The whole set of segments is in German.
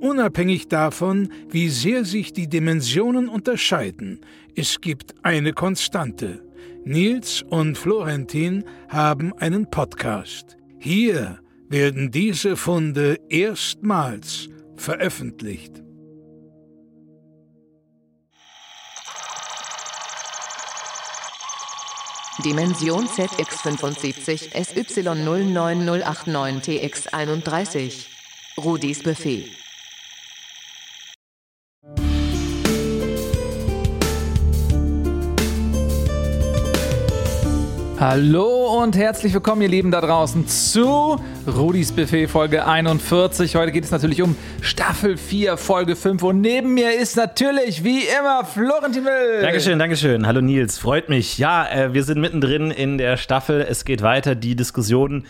Unabhängig davon, wie sehr sich die Dimensionen unterscheiden, es gibt eine Konstante. Nils und Florentin haben einen Podcast. Hier werden diese Funde erstmals veröffentlicht. Dimension ZX75 SY09089 TX31 Rudis Buffet Hallo und herzlich willkommen, ihr Lieben da draußen, zu Rudis Buffet Folge 41. Heute geht es natürlich um Staffel 4, Folge 5. Und neben mir ist natürlich, wie immer, Florentin Will. Dankeschön, Dankeschön. Hallo Nils, freut mich. Ja, äh, wir sind mittendrin in der Staffel. Es geht weiter. Die Diskussionen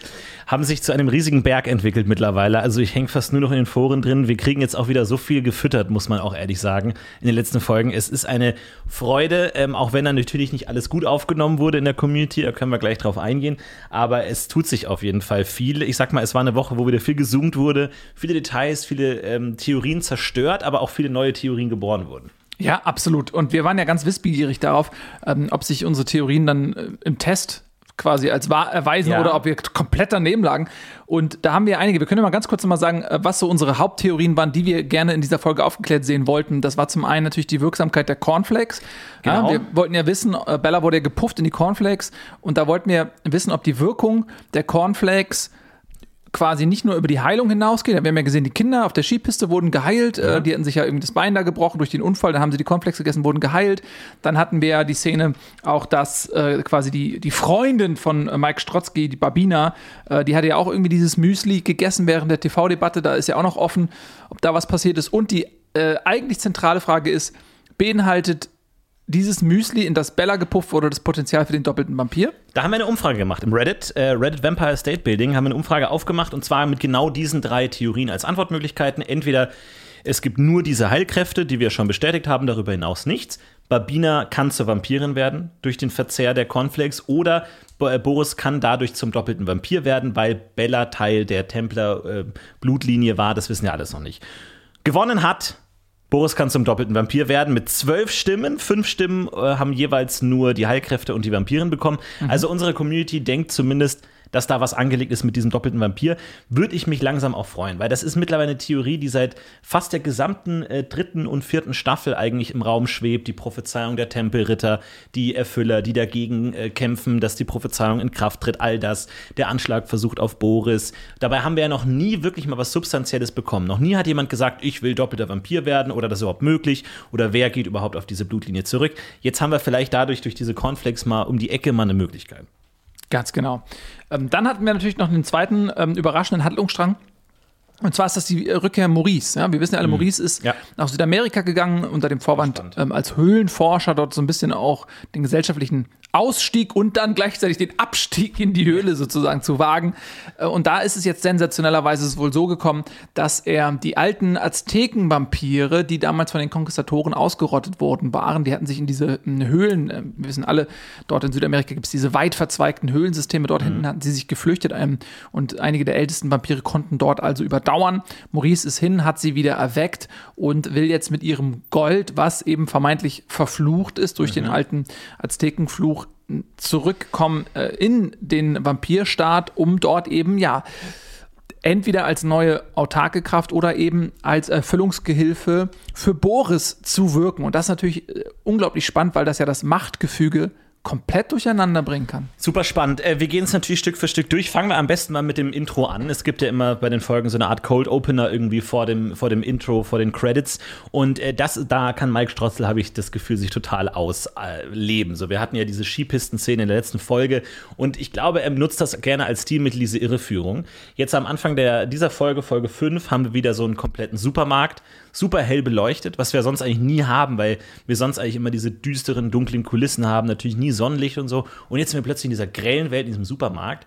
haben sich zu einem riesigen Berg entwickelt mittlerweile. Also ich hänge fast nur noch in den Foren drin. Wir kriegen jetzt auch wieder so viel gefüttert, muss man auch ehrlich sagen, in den letzten Folgen. Es ist eine Freude, ähm, auch wenn da natürlich nicht alles gut aufgenommen wurde in der Community. Da können wir gleich drauf eingehen. Aber es tut sich auf jeden Fall viel. Ich sag mal, es war eine Woche, wo wieder viel gezoomt wurde, viele Details, viele ähm, Theorien zerstört, aber auch viele neue Theorien geboren wurden. Ja, absolut. Und wir waren ja ganz wissbegierig darauf, ähm, ob sich unsere Theorien dann äh, im Test quasi als wahr erweisen ja. oder ob wir komplett daneben lagen. Und da haben wir einige. Wir können mal ganz kurz mal sagen, äh, was so unsere Haupttheorien waren, die wir gerne in dieser Folge aufgeklärt sehen wollten. Das war zum einen natürlich die Wirksamkeit der Cornflakes. Genau. Ja, wir wollten ja wissen, äh, Bella wurde ja gepufft in die Cornflakes und da wollten wir wissen, ob die Wirkung der Cornflakes quasi nicht nur über die Heilung hinausgeht. Wir haben ja gesehen, die Kinder auf der Skipiste wurden geheilt. Ja. Äh, die hatten sich ja irgendwie das Bein da gebrochen durch den Unfall. Dann haben sie die Komplex gegessen, wurden geheilt. Dann hatten wir ja die Szene auch, dass äh, quasi die, die Freundin von äh, Mike Strotzky, die Babina, äh, die hatte ja auch irgendwie dieses Müsli gegessen während der TV-Debatte. Da ist ja auch noch offen, ob da was passiert ist. Und die äh, eigentlich zentrale Frage ist, beinhaltet dieses Müsli, in das Bella gepufft wurde, das Potenzial für den doppelten Vampir? Da haben wir eine Umfrage gemacht im Reddit, äh, Reddit Vampire State Building, haben wir eine Umfrage aufgemacht und zwar mit genau diesen drei Theorien als Antwortmöglichkeiten. Entweder es gibt nur diese Heilkräfte, die wir schon bestätigt haben, darüber hinaus nichts. Babina kann zur Vampirin werden durch den Verzehr der Cornflakes oder äh, Boris kann dadurch zum doppelten Vampir werden, weil Bella Teil der Templer-Blutlinie äh, war. Das wissen ja alles noch nicht. Gewonnen hat Boris kann zum doppelten Vampir werden mit zwölf Stimmen. Fünf Stimmen äh, haben jeweils nur die Heilkräfte und die Vampiren bekommen. Mhm. Also unsere Community denkt zumindest, dass da was angelegt ist mit diesem doppelten Vampir, würde ich mich langsam auch freuen, weil das ist mittlerweile eine Theorie, die seit fast der gesamten äh, dritten und vierten Staffel eigentlich im Raum schwebt. Die Prophezeiung der Tempelritter, die Erfüller, die dagegen äh, kämpfen, dass die Prophezeiung in Kraft tritt, all das, der Anschlag versucht auf Boris. Dabei haben wir ja noch nie wirklich mal was Substanzielles bekommen. Noch nie hat jemand gesagt, ich will doppelter Vampir werden oder das ist überhaupt möglich oder wer geht überhaupt auf diese Blutlinie zurück. Jetzt haben wir vielleicht dadurch durch diese Cornflakes mal um die Ecke mal eine Möglichkeit. Ganz genau. Ähm, dann hatten wir natürlich noch einen zweiten ähm, überraschenden Handlungsstrang. Und zwar ist das die Rückkehr Maurice. Ja? Wir wissen ja alle, mhm. Maurice ist ja. nach Südamerika gegangen unter dem Vorwand ähm, als Höhlenforscher dort so ein bisschen auch den gesellschaftlichen Ausstieg und dann gleichzeitig den Abstieg in die Höhle sozusagen zu wagen. Äh, und da ist es jetzt sensationellerweise wohl so gekommen, dass er die alten Aztekenvampire, die damals von den Konquistatoren ausgerottet worden waren, die hatten sich in diese Höhlen, äh, wir wissen alle, dort in Südamerika gibt es diese weit verzweigten Höhlensysteme, dort mhm. hinten hatten sie sich geflüchtet ähm, und einige der ältesten Vampire konnten dort also überdauern. Maurice ist hin, hat sie wieder erweckt und will jetzt mit ihrem Gold, was eben vermeintlich verflucht ist durch mhm. den alten Aztekenfluch, zurückkommen äh, in den Vampirstaat, um dort eben, ja, entweder als neue autarke Kraft oder eben als Erfüllungsgehilfe für Boris zu wirken. Und das ist natürlich äh, unglaublich spannend, weil das ja das Machtgefüge komplett durcheinander bringen kann. Super spannend. Äh, wir gehen es natürlich Stück für Stück durch. Fangen wir am besten mal mit dem Intro an. Es gibt ja immer bei den Folgen so eine Art Cold Opener irgendwie vor dem, vor dem Intro, vor den Credits. Und äh, das, da kann Mike Strotzel, habe ich das Gefühl, sich total ausleben. so, wir hatten ja diese Skipisten-Szene in der letzten Folge und ich glaube, er nutzt das gerne als Stilmittel, diese Irreführung. Jetzt am Anfang der, dieser Folge, Folge 5, haben wir wieder so einen kompletten Supermarkt super hell beleuchtet, was wir sonst eigentlich nie haben, weil wir sonst eigentlich immer diese düsteren, dunklen Kulissen haben, natürlich nie Sonnenlicht und so. Und jetzt sind wir plötzlich in dieser grellen Welt, in diesem Supermarkt.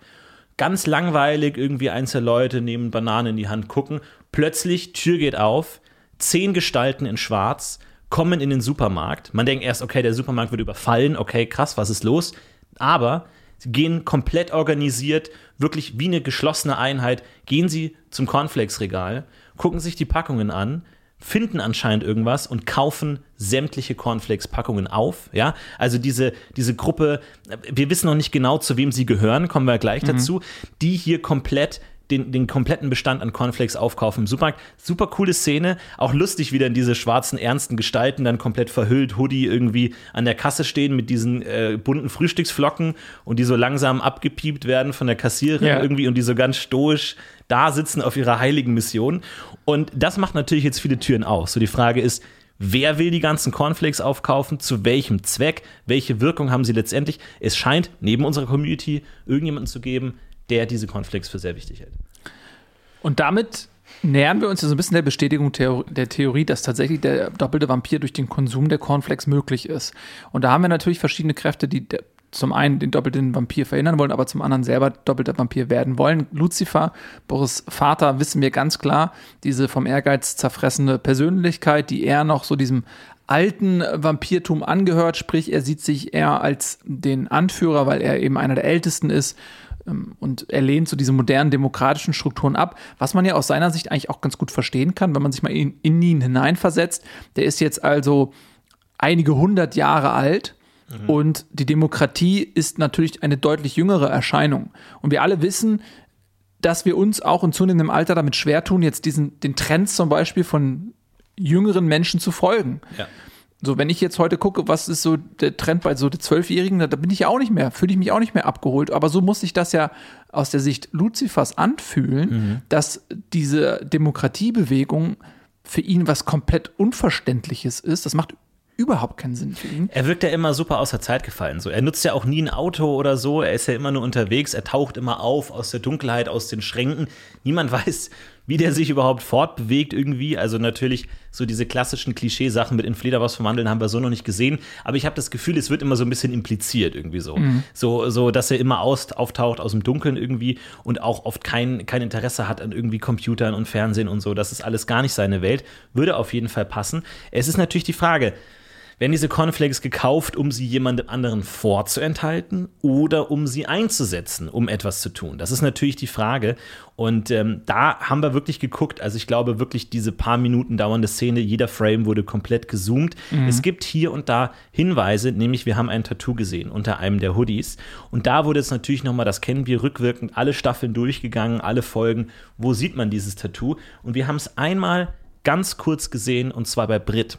Ganz langweilig, irgendwie einzelne Leute nehmen Bananen in die Hand, gucken. Plötzlich, Tür geht auf, zehn Gestalten in Schwarz kommen in den Supermarkt. Man denkt erst, okay, der Supermarkt wird überfallen, okay, krass, was ist los? Aber sie gehen komplett organisiert, wirklich wie eine geschlossene Einheit, gehen sie zum Cornflakes-Regal, gucken sich die Packungen an, finden anscheinend irgendwas und kaufen sämtliche Cornflakes-Packungen auf. Ja, also diese, diese Gruppe, wir wissen noch nicht genau, zu wem sie gehören, kommen wir gleich mhm. dazu, die hier komplett den, den kompletten Bestand an Cornflakes aufkaufen im Supermarkt. Super coole Szene. Auch lustig, wie dann diese schwarzen, ernsten Gestalten dann komplett verhüllt, Hoodie irgendwie an der Kasse stehen mit diesen äh, bunten Frühstücksflocken und die so langsam abgepiept werden von der Kassiererin ja. irgendwie und die so ganz stoisch da sitzen auf ihrer heiligen Mission. Und das macht natürlich jetzt viele Türen auf. So die Frage ist, Wer will die ganzen Cornflakes aufkaufen? Zu welchem Zweck? Welche Wirkung haben sie letztendlich? Es scheint neben unserer Community irgendjemanden zu geben, der diese Cornflakes für sehr wichtig hält. Und damit nähern wir uns ja so ein bisschen der Bestätigung der Theorie, dass tatsächlich der doppelte Vampir durch den Konsum der Cornflakes möglich ist. Und da haben wir natürlich verschiedene Kräfte, die zum einen den doppelten Vampir verhindern wollen, aber zum anderen selber doppelter Vampir werden wollen. Lucifer, Boris Vater, wissen wir ganz klar, diese vom Ehrgeiz zerfressene Persönlichkeit, die eher noch so diesem alten Vampirtum angehört, sprich er sieht sich eher als den Anführer, weil er eben einer der Ältesten ist und er lehnt so diese modernen demokratischen Strukturen ab, was man ja aus seiner Sicht eigentlich auch ganz gut verstehen kann, wenn man sich mal in, in ihn hineinversetzt. Der ist jetzt also einige hundert Jahre alt mhm. und die Demokratie ist natürlich eine deutlich jüngere Erscheinung. Und wir alle wissen, dass wir uns auch in zunehmendem Alter damit schwer tun, jetzt diesen, den Trends zum Beispiel von jüngeren Menschen zu folgen. Ja. So, wenn ich jetzt heute gucke, was ist so der Trend bei so den Zwölfjährigen, da, bin ich ja auch nicht mehr, fühle ich mich auch nicht mehr abgeholt. Aber so muss sich das ja aus der Sicht Luzifers anfühlen, mhm. dass diese Demokratiebewegung für ihn was komplett Unverständliches ist. Das macht überhaupt keinen Sinn für ihn. Er wirkt ja immer super außer Zeit gefallen. So. Er nutzt ja auch nie ein Auto oder so. Er ist ja immer nur unterwegs. Er taucht immer auf aus der Dunkelheit, aus den Schränken. Niemand weiß, wie der sich überhaupt fortbewegt irgendwie. Also natürlich so diese klassischen Klischeesachen mit in Fledermaus verwandeln haben wir so noch nicht gesehen. Aber ich habe das Gefühl, es wird immer so ein bisschen impliziert irgendwie so. Mhm. So, so, dass er immer aus, auftaucht aus dem Dunkeln irgendwie und auch oft kein, kein Interesse hat an irgendwie Computern und Fernsehen und so. Das ist alles gar nicht seine Welt. Würde auf jeden Fall passen. Es ist natürlich die Frage, werden diese Cornflakes gekauft, um sie jemandem anderen vorzuenthalten oder um sie einzusetzen, um etwas zu tun? Das ist natürlich die Frage. Und ähm, da haben wir wirklich geguckt. Also ich glaube wirklich, diese paar Minuten dauernde Szene, jeder Frame wurde komplett gezoomt. Mhm. Es gibt hier und da Hinweise, nämlich wir haben ein Tattoo gesehen unter einem der Hoodies. Und da wurde jetzt natürlich nochmal, das kennen wir rückwirkend, alle Staffeln durchgegangen, alle Folgen. Wo sieht man dieses Tattoo? Und wir haben es einmal ganz kurz gesehen und zwar bei Brit.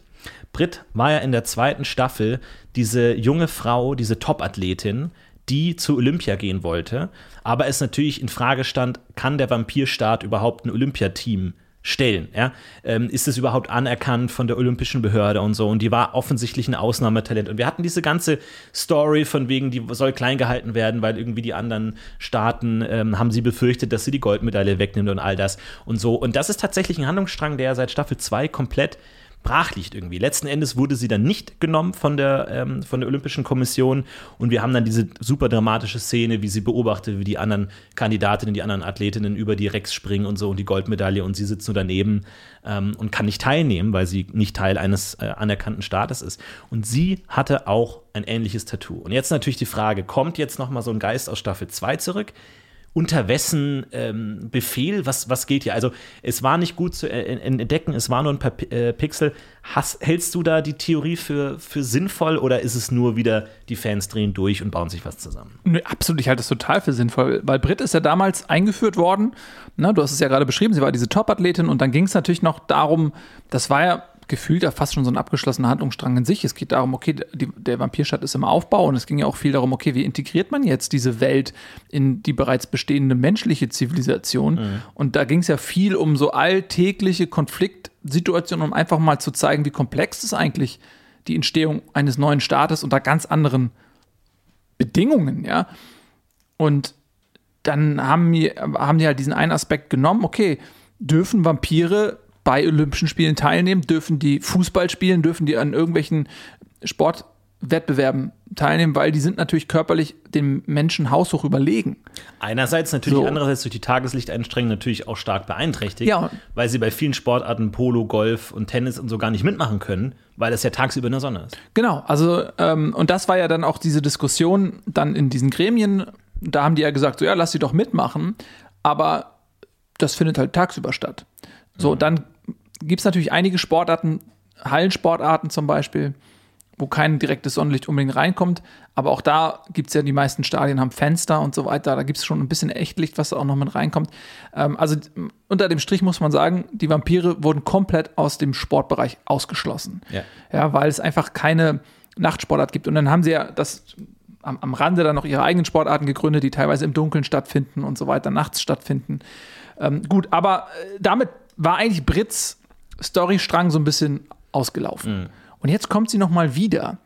Brit war ja in der zweiten Staffel diese junge Frau, diese Top-Athletin, die zu Olympia gehen wollte, aber es natürlich in Frage stand, kann der Vampirstaat überhaupt ein Olympiateam stellen? Ja? Ähm, ist es überhaupt anerkannt von der Olympischen Behörde und so? Und die war offensichtlich ein Ausnahmetalent. Und wir hatten diese ganze Story von wegen, die soll klein gehalten werden, weil irgendwie die anderen Staaten ähm, haben sie befürchtet, dass sie die Goldmedaille wegnimmt und all das und so. Und das ist tatsächlich ein Handlungsstrang, der seit Staffel 2 komplett brach irgendwie. Letzten Endes wurde sie dann nicht genommen von der, ähm, von der Olympischen Kommission und wir haben dann diese super dramatische Szene, wie sie beobachtet, wie die anderen Kandidatinnen, die anderen Athletinnen über die Rex springen und so und die Goldmedaille und sie sitzt nur daneben ähm, und kann nicht teilnehmen, weil sie nicht Teil eines äh, anerkannten Staates ist. Und sie hatte auch ein ähnliches Tattoo. Und jetzt natürlich die Frage, kommt jetzt noch mal so ein Geist aus Staffel 2 zurück? Unter wessen ähm, Befehl, was, was geht hier? Also es war nicht gut zu entdecken, es war nur ein paar äh, Pixel. Hast, hältst du da die Theorie für, für sinnvoll oder ist es nur wieder, die Fans drehen durch und bauen sich was zusammen? Nee, absolut, ich halte es total für sinnvoll, weil Brit ist ja damals eingeführt worden, ne, du hast es ja gerade beschrieben, sie war diese Top-Athletin und dann ging es natürlich noch darum, das war ja gefühlt ja fast schon so ein abgeschlossener Handlungsstrang in sich. Es geht darum, okay, die, der Vampirstadt ist im Aufbau und es ging ja auch viel darum, okay, wie integriert man jetzt diese Welt in die bereits bestehende menschliche Zivilisation? Mhm. Und da ging es ja viel um so alltägliche Konfliktsituationen, um einfach mal zu zeigen, wie komplex ist eigentlich die Entstehung eines neuen Staates unter ganz anderen Bedingungen, ja. Und dann haben die, haben die halt diesen einen Aspekt genommen, okay, dürfen Vampire bei Olympischen Spielen teilnehmen, dürfen die Fußball spielen, dürfen die an irgendwelchen Sportwettbewerben teilnehmen, weil die sind natürlich körperlich dem Menschen haushoch überlegen. Einerseits natürlich, so. andererseits durch die Tageslichteinstrengung natürlich auch stark beeinträchtigt, ja. weil sie bei vielen Sportarten Polo, Golf und Tennis und so gar nicht mitmachen können, weil das ja tagsüber in der Sonne ist. Genau, also ähm, und das war ja dann auch diese Diskussion dann in diesen Gremien, da haben die ja gesagt, so ja, lass sie doch mitmachen, aber das findet halt tagsüber statt. So, mhm. dann gibt es natürlich einige Sportarten, Hallensportarten zum Beispiel, wo kein direktes Sonnenlicht unbedingt reinkommt. Aber auch da gibt es ja die meisten Stadien haben Fenster und so weiter. Da gibt es schon ein bisschen Echtlicht, was da auch noch mit reinkommt. Ähm, also unter dem Strich muss man sagen, die Vampire wurden komplett aus dem Sportbereich ausgeschlossen. Ja, ja weil es einfach keine Nachtsportart gibt. Und dann haben sie ja das am, am Rande dann noch ihre eigenen Sportarten gegründet, die teilweise im Dunkeln stattfinden und so weiter, nachts stattfinden. Ähm, gut, aber äh, damit war eigentlich Brits Storystrang so ein bisschen ausgelaufen. Mhm. Und jetzt kommt sie noch mal wieder.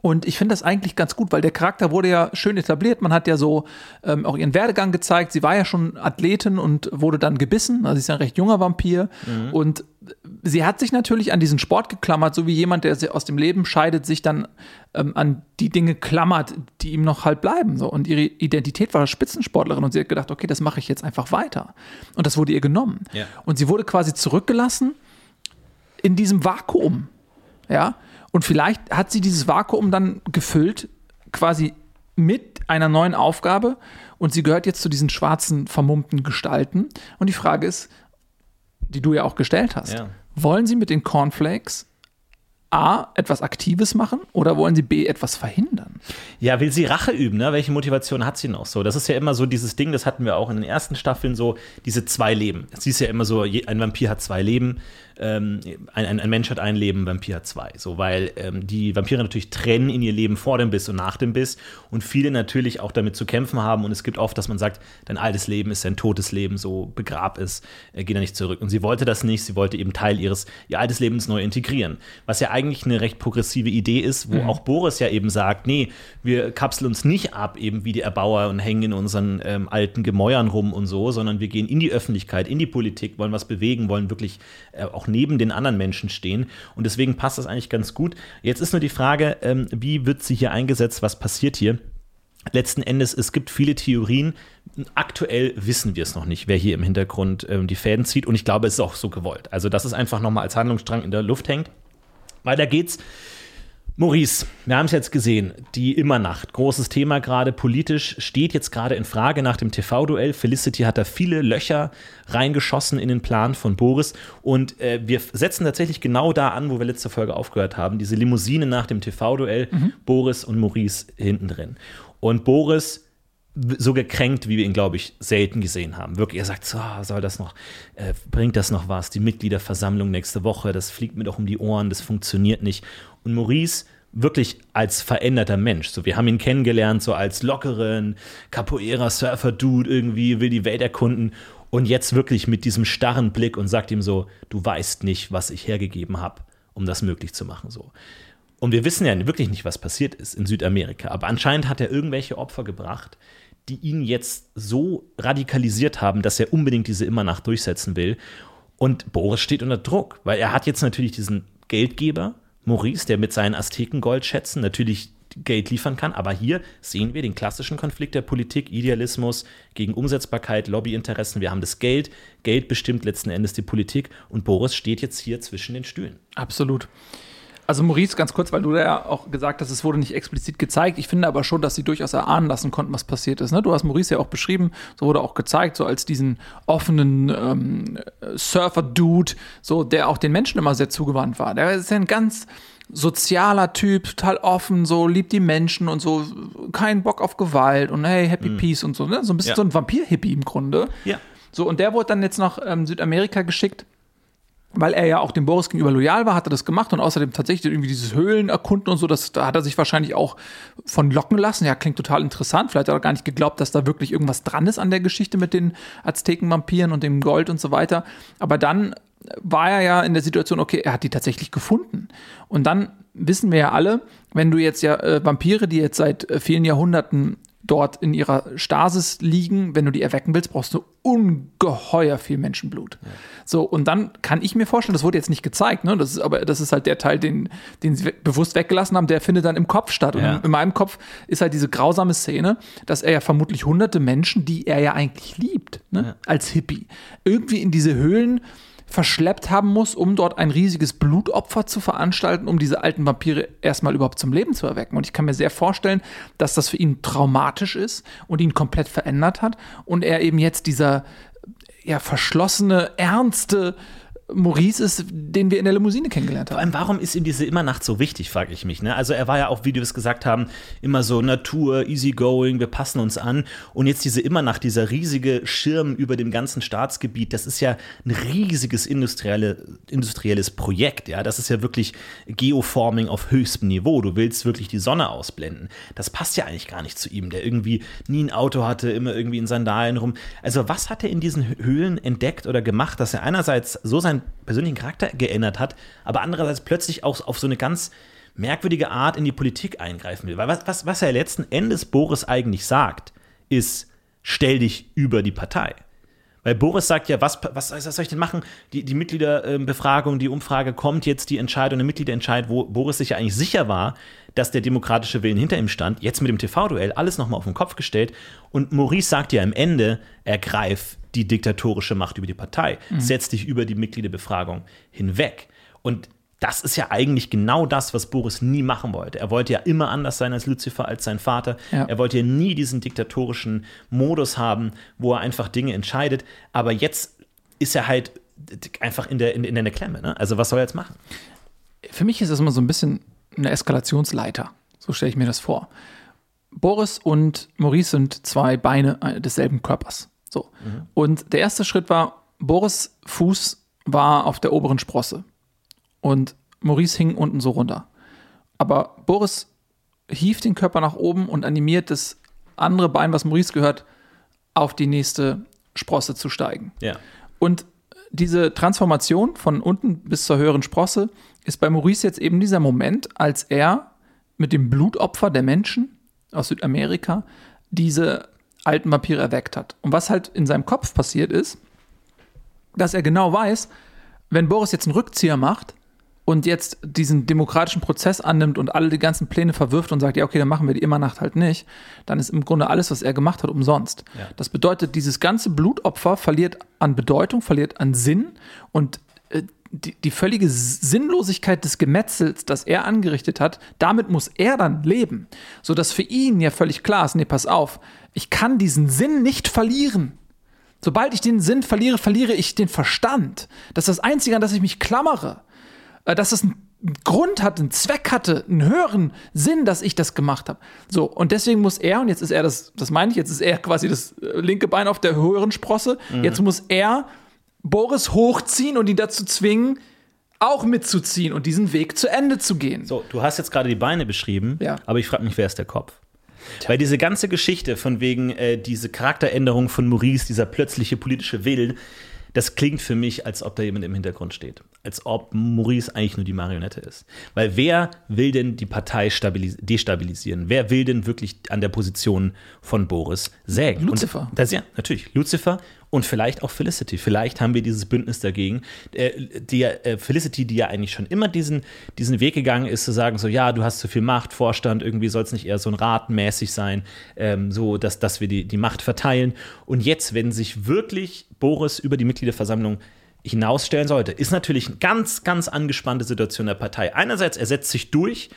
Und ich finde das eigentlich ganz gut, weil der Charakter wurde ja schön etabliert. Man hat ja so ähm, auch ihren Werdegang gezeigt. Sie war ja schon Athletin und wurde dann gebissen. Also sie ist ja ein recht junger Vampir. Mhm. Und sie hat sich natürlich an diesen Sport geklammert, so wie jemand, der aus dem Leben scheidet, sich dann ähm, an die Dinge klammert, die ihm noch halt bleiben. So. Und ihre Identität war Spitzensportlerin und sie hat gedacht, okay, das mache ich jetzt einfach weiter. Und das wurde ihr genommen. Ja. Und sie wurde quasi zurückgelassen in diesem Vakuum. Ja. Und vielleicht hat sie dieses Vakuum dann gefüllt, quasi mit einer neuen Aufgabe. Und sie gehört jetzt zu diesen schwarzen, vermummten Gestalten. Und die Frage ist, die du ja auch gestellt hast, ja. Wollen sie mit den Cornflakes A, etwas Aktives machen oder wollen sie B, etwas verhindern? Ja, will sie Rache üben, ne? Welche Motivation hat sie noch so? Das ist ja immer so dieses Ding, das hatten wir auch in den ersten Staffeln so, diese zwei Leben. Es ist ja immer so, ein Vampir hat zwei Leben ähm, ein, ein, ein, Mensch hat ein Leben, ein Vampir hat zwei. So, weil ähm, die Vampire natürlich trennen in ihr Leben vor dem Biss und nach dem Biss und viele natürlich auch damit zu kämpfen haben. Und es gibt oft, dass man sagt, dein altes Leben ist dein totes Leben, so begrab es, äh, geh da nicht zurück. Und sie wollte das nicht, sie wollte eben Teil ihres, ihr altes Lebens neu integrieren. Was ja eigentlich eine recht progressive Idee ist, wo mhm. auch Boris ja eben sagt, nee, wir kapseln uns nicht ab, eben wie die Erbauer und hängen in unseren ähm, alten Gemäuern rum und so, sondern wir gehen in die Öffentlichkeit, in die Politik, wollen was bewegen, wollen wirklich äh, auch neben den anderen Menschen stehen. Und deswegen passt das eigentlich ganz gut. Jetzt ist nur die Frage, ähm, wie wird sie hier eingesetzt? Was passiert hier? Letzten Endes, es gibt viele Theorien. Aktuell wissen wir es noch nicht, wer hier im Hintergrund ähm, die Fäden zieht. Und ich glaube, es ist auch so gewollt. Also, dass es einfach nochmal als Handlungsstrang in der Luft hängt. Weiter geht's. Maurice, wir haben es jetzt gesehen, die Immernacht, großes Thema gerade politisch, steht jetzt gerade in Frage nach dem TV-Duell. Felicity hat da viele Löcher reingeschossen in den Plan von Boris und äh, wir setzen tatsächlich genau da an, wo wir letzte Folge aufgehört haben, diese Limousine nach dem TV-Duell, mhm. Boris und Maurice hinten drin. Und Boris so gekränkt, wie wir ihn, glaube ich, selten gesehen haben. Wirklich, er sagt, so, soll das noch, äh, bringt das noch was? Die Mitgliederversammlung nächste Woche, das fliegt mir doch um die Ohren, das funktioniert nicht. Und Maurice wirklich als veränderter Mensch. So, wir haben ihn kennengelernt, so als lockeren Capoeira-Surfer-Dude irgendwie, will die Welt erkunden. Und jetzt wirklich mit diesem starren Blick und sagt ihm so: Du weißt nicht, was ich hergegeben habe, um das möglich zu machen. So. Und wir wissen ja wirklich nicht, was passiert ist in Südamerika. Aber anscheinend hat er irgendwelche Opfer gebracht, die ihn jetzt so radikalisiert haben, dass er unbedingt diese Immernacht durchsetzen will. Und Boris steht unter Druck, weil er hat jetzt natürlich diesen Geldgeber, Maurice, der mit seinen Aztekengoldschätzen natürlich Geld liefern kann. Aber hier sehen wir den klassischen Konflikt der Politik, Idealismus gegen Umsetzbarkeit, Lobbyinteressen. Wir haben das Geld. Geld bestimmt letzten Endes die Politik. Und Boris steht jetzt hier zwischen den Stühlen. Absolut. Also Maurice, ganz kurz, weil du da ja auch gesagt hast, es wurde nicht explizit gezeigt. Ich finde aber schon, dass sie durchaus erahnen lassen konnten, was passiert ist. Ne? Du hast Maurice ja auch beschrieben, so wurde auch gezeigt, so als diesen offenen ähm, Surfer-Dude, so der auch den Menschen immer sehr zugewandt war. Der ist ja ein ganz sozialer Typ, total offen, so liebt die Menschen und so, kein Bock auf Gewalt und hey, Happy mhm. Peace und so, ne? So ein bisschen ja. so ein Vampir-Hippie im Grunde. Ja. So, und der wurde dann jetzt nach ähm, Südamerika geschickt weil er ja auch dem Boris gegenüber loyal war, hat er das gemacht und außerdem tatsächlich irgendwie dieses Höhlen erkunden und so, das, da hat er sich wahrscheinlich auch von locken lassen. Ja, klingt total interessant. Vielleicht hat er gar nicht geglaubt, dass da wirklich irgendwas dran ist an der Geschichte mit den Azteken-Vampiren und dem Gold und so weiter. Aber dann war er ja in der Situation, okay, er hat die tatsächlich gefunden. Und dann wissen wir ja alle, wenn du jetzt ja äh, Vampire, die jetzt seit äh, vielen Jahrhunderten dort in ihrer Stasis liegen, wenn du die erwecken willst, brauchst du ungeheuer viel Menschenblut. Ja. So, und dann kann ich mir vorstellen, das wurde jetzt nicht gezeigt, ne? Das ist, aber das ist halt der Teil, den, den sie bewusst weggelassen haben, der findet dann im Kopf statt. Und ja. in, in meinem Kopf ist halt diese grausame Szene, dass er ja vermutlich hunderte Menschen, die er ja eigentlich liebt, ne? Ja. als Hippie, irgendwie in diese Höhlen verschleppt haben muss, um dort ein riesiges Blutopfer zu veranstalten, um diese alten Vampire erstmal überhaupt zum Leben zu erwecken. Und ich kann mir sehr vorstellen, dass das für ihn traumatisch ist und ihn komplett verändert hat und er eben jetzt dieser ja, verschlossene, ernste Maurice ist, den wir in der Limousine kennengelernt haben. Vor allem, warum ist ihm diese Immernacht so wichtig, frage ich mich. Ne? Also er war ja auch, wie du es gesagt haben, immer so Natur, easygoing, wir passen uns an. Und jetzt diese Immernacht, dieser riesige Schirm über dem ganzen Staatsgebiet, das ist ja ein riesiges industrielle, industrielles Projekt. Ja? Das ist ja wirklich Geoforming auf höchstem Niveau. Du willst wirklich die Sonne ausblenden. Das passt ja eigentlich gar nicht zu ihm, der irgendwie nie ein Auto hatte, immer irgendwie in Sandalen rum. Also was hat er in diesen Höhlen entdeckt oder gemacht, dass er einerseits so sein seinen persönlichen Charakter geändert hat, aber andererseits plötzlich auch auf so eine ganz merkwürdige Art in die Politik eingreifen will. Weil was, was, was er letzten Endes Boris eigentlich sagt, ist, stell dich über die Partei. Weil Boris sagt ja, was, was, was soll ich denn machen? Die, die Mitgliederbefragung, die Umfrage kommt jetzt, die Entscheidung, der Mitgliederentscheid, wo Boris sich ja eigentlich sicher war, dass der demokratische Willen hinter ihm stand. Jetzt mit dem TV-Duell alles nochmal auf den Kopf gestellt. Und Maurice sagt ja am Ende, ergreif die diktatorische Macht über die Partei, mhm. setz dich über die Mitgliederbefragung hinweg. Und das ist ja eigentlich genau das, was Boris nie machen wollte. Er wollte ja immer anders sein als Lucifer, als sein Vater. Ja. Er wollte ja nie diesen diktatorischen Modus haben, wo er einfach Dinge entscheidet. Aber jetzt ist er halt einfach in der, in, in der Klemme. Ne? Also was soll er jetzt machen? Für mich ist das immer so ein bisschen eine Eskalationsleiter. So stelle ich mir das vor. Boris und Maurice sind zwei Beine desselben Körpers. So. Mhm. Und der erste Schritt war, Boris Fuß war auf der oberen Sprosse und Maurice hing unten so runter. Aber Boris hieft den Körper nach oben und animiert das andere Bein, was Maurice gehört, auf die nächste Sprosse zu steigen. Ja. Und diese Transformation von unten bis zur höheren Sprosse ist bei Maurice jetzt eben dieser Moment, als er mit dem Blutopfer der Menschen aus Südamerika diese alten Vampire erweckt hat. Und was halt in seinem Kopf passiert ist, dass er genau weiß, wenn Boris jetzt einen Rückzieher macht und jetzt diesen demokratischen Prozess annimmt und alle die ganzen Pläne verwirft und sagt, ja, okay, dann machen wir die Immernacht halt nicht, dann ist im Grunde alles, was er gemacht hat, umsonst. Ja. Das bedeutet, dieses ganze Blutopfer verliert an Bedeutung, verliert an Sinn und äh, die, die völlige Sinnlosigkeit des Gemetzels, das er angerichtet hat, damit muss er dann leben. Sodass für ihn ja völlig klar ist, nee, pass auf, ich kann diesen Sinn nicht verlieren. Sobald ich den Sinn verliere, verliere ich den Verstand. Das ist das Einzige, an das ich mich klammere. Äh, dass es einen Grund hat, einen Zweck hatte, einen höheren Sinn, dass ich das gemacht habe. So, und deswegen muss er, und jetzt ist er das, das meine ich, jetzt ist er quasi das äh, linke Bein auf der höheren Sprosse, mhm. jetzt muss er Boris hochziehen und ihn dazu zwingen, auch mitzuziehen und diesen Weg zu Ende zu gehen. So, du hast jetzt gerade die Beine beschrieben, ja. aber ich frage mich, wer ist der Kopf? Tja. Weil diese ganze Geschichte von wegen äh, diese Charakteränderung von Maurice, dieser plötzliche politische Willen, das klingt für mich, als ob da jemand im Hintergrund steht. Als ob Maurice eigentlich nur die Marionette ist. Weil wer will denn die Partei destabilisieren? Wer will denn wirklich an der Position von Boris sägen? Lucifer. Und das, ja, natürlich. Lucifer und vielleicht auch Felicity. Vielleicht haben wir dieses Bündnis dagegen. Äh, die, äh, Felicity, die ja eigentlich schon immer diesen, diesen Weg gegangen ist, zu sagen, so ja, du hast zu viel Macht, Vorstand, irgendwie soll es nicht eher so ein Rat sein, ähm, so dass, dass wir die, die Macht verteilen. Und jetzt, wenn sich wirklich Boris über die Mitgliederversammlung hinausstellen sollte, ist natürlich eine ganz, ganz angespannte Situation der Partei. Einerseits, er setzt sich durch,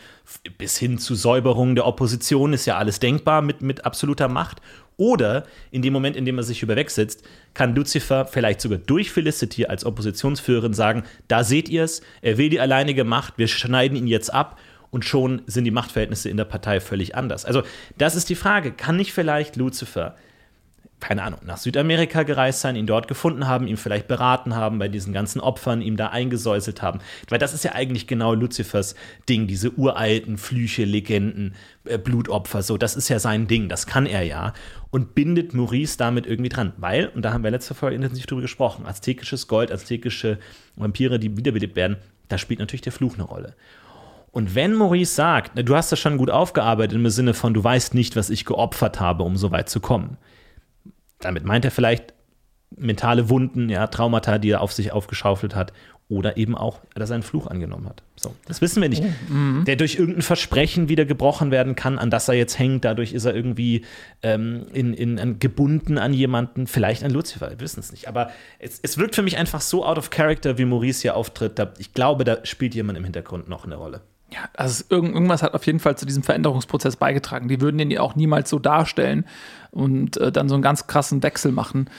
bis hin zu Säuberungen der Opposition ist ja alles denkbar mit, mit absoluter Macht. Oder in dem Moment, in dem er sich überwegsetzt, kann Lucifer vielleicht sogar durch Felicity als Oppositionsführerin sagen, da seht ihr es, er will die alleinige Macht, wir schneiden ihn jetzt ab und schon sind die Machtverhältnisse in der Partei völlig anders. Also das ist die Frage, kann nicht vielleicht Lucifer keine Ahnung, nach Südamerika gereist sein, ihn dort gefunden haben, ihm vielleicht beraten haben bei diesen ganzen Opfern, ihm da eingesäuselt haben. Weil das ist ja eigentlich genau Luzifers Ding, diese uralten Flüche, Legenden, äh, Blutopfer, so, das ist ja sein Ding, das kann er ja. Und bindet Maurice damit irgendwie dran. Weil, und da haben wir letzte Folge intensiv drüber gesprochen, aztekisches Gold, aztekische Vampire, die wiederbelebt werden, da spielt natürlich der Fluch eine Rolle. Und wenn Maurice sagt, du hast das schon gut aufgearbeitet im Sinne von, du weißt nicht, was ich geopfert habe, um so weit zu kommen, damit meint er vielleicht mentale Wunden, ja, Traumata, die er auf sich aufgeschaufelt hat. Oder eben auch, dass er einen Fluch angenommen hat. So, das wissen wir nicht. Oh, mhm. der durch irgendein Versprechen wieder gebrochen werden kann, an das er jetzt hängt. Dadurch ist er irgendwie ähm, in, in, in, gebunden an jemanden, vielleicht an Lucifer, wir wissen es nicht. Aber es, es wirkt für mich einfach so out of character, wie Maurice hier auftritt. Da, ich glaube, da spielt jemand im Hintergrund noch eine Rolle. Ja, also irgendwas hat auf jeden Fall zu diesem Veränderungsprozess beigetragen. Die würden den ja auch niemals so darstellen und äh, dann so einen ganz krassen Wechsel machen.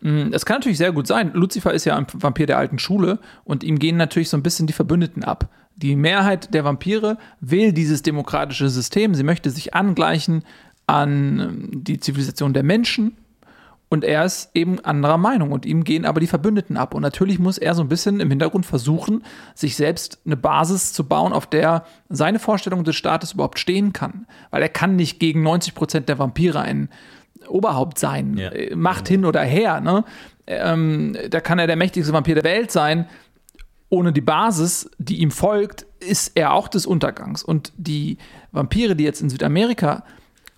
Mm, es kann natürlich sehr gut sein. Lucifer ist ja ein Vampir der alten Schule und ihm gehen natürlich so ein bisschen die Verbündeten ab. Die Mehrheit der Vampire will dieses demokratische System. Sie möchte sich angleichen an ähm, die Zivilisation der Menschen und er ist eben anderer Meinung und ihm gehen aber die Verbündeten ab. Und natürlich muss er so ein bisschen im Hintergrund versuchen, sich selbst eine Basis zu bauen, auf der seine Vorstellung des Staates überhaupt stehen kann. Weil er kann nicht gegen 90 Prozent der Vampire ein Oberhaupt sein. Ja. Äh, Macht hin oder her. Ne? Ähm, da kann er der mächtigste Vampir der Welt sein. Ohne die Basis, die ihm folgt, ist er auch des Untergangs. Und die Vampire, die jetzt in Südamerika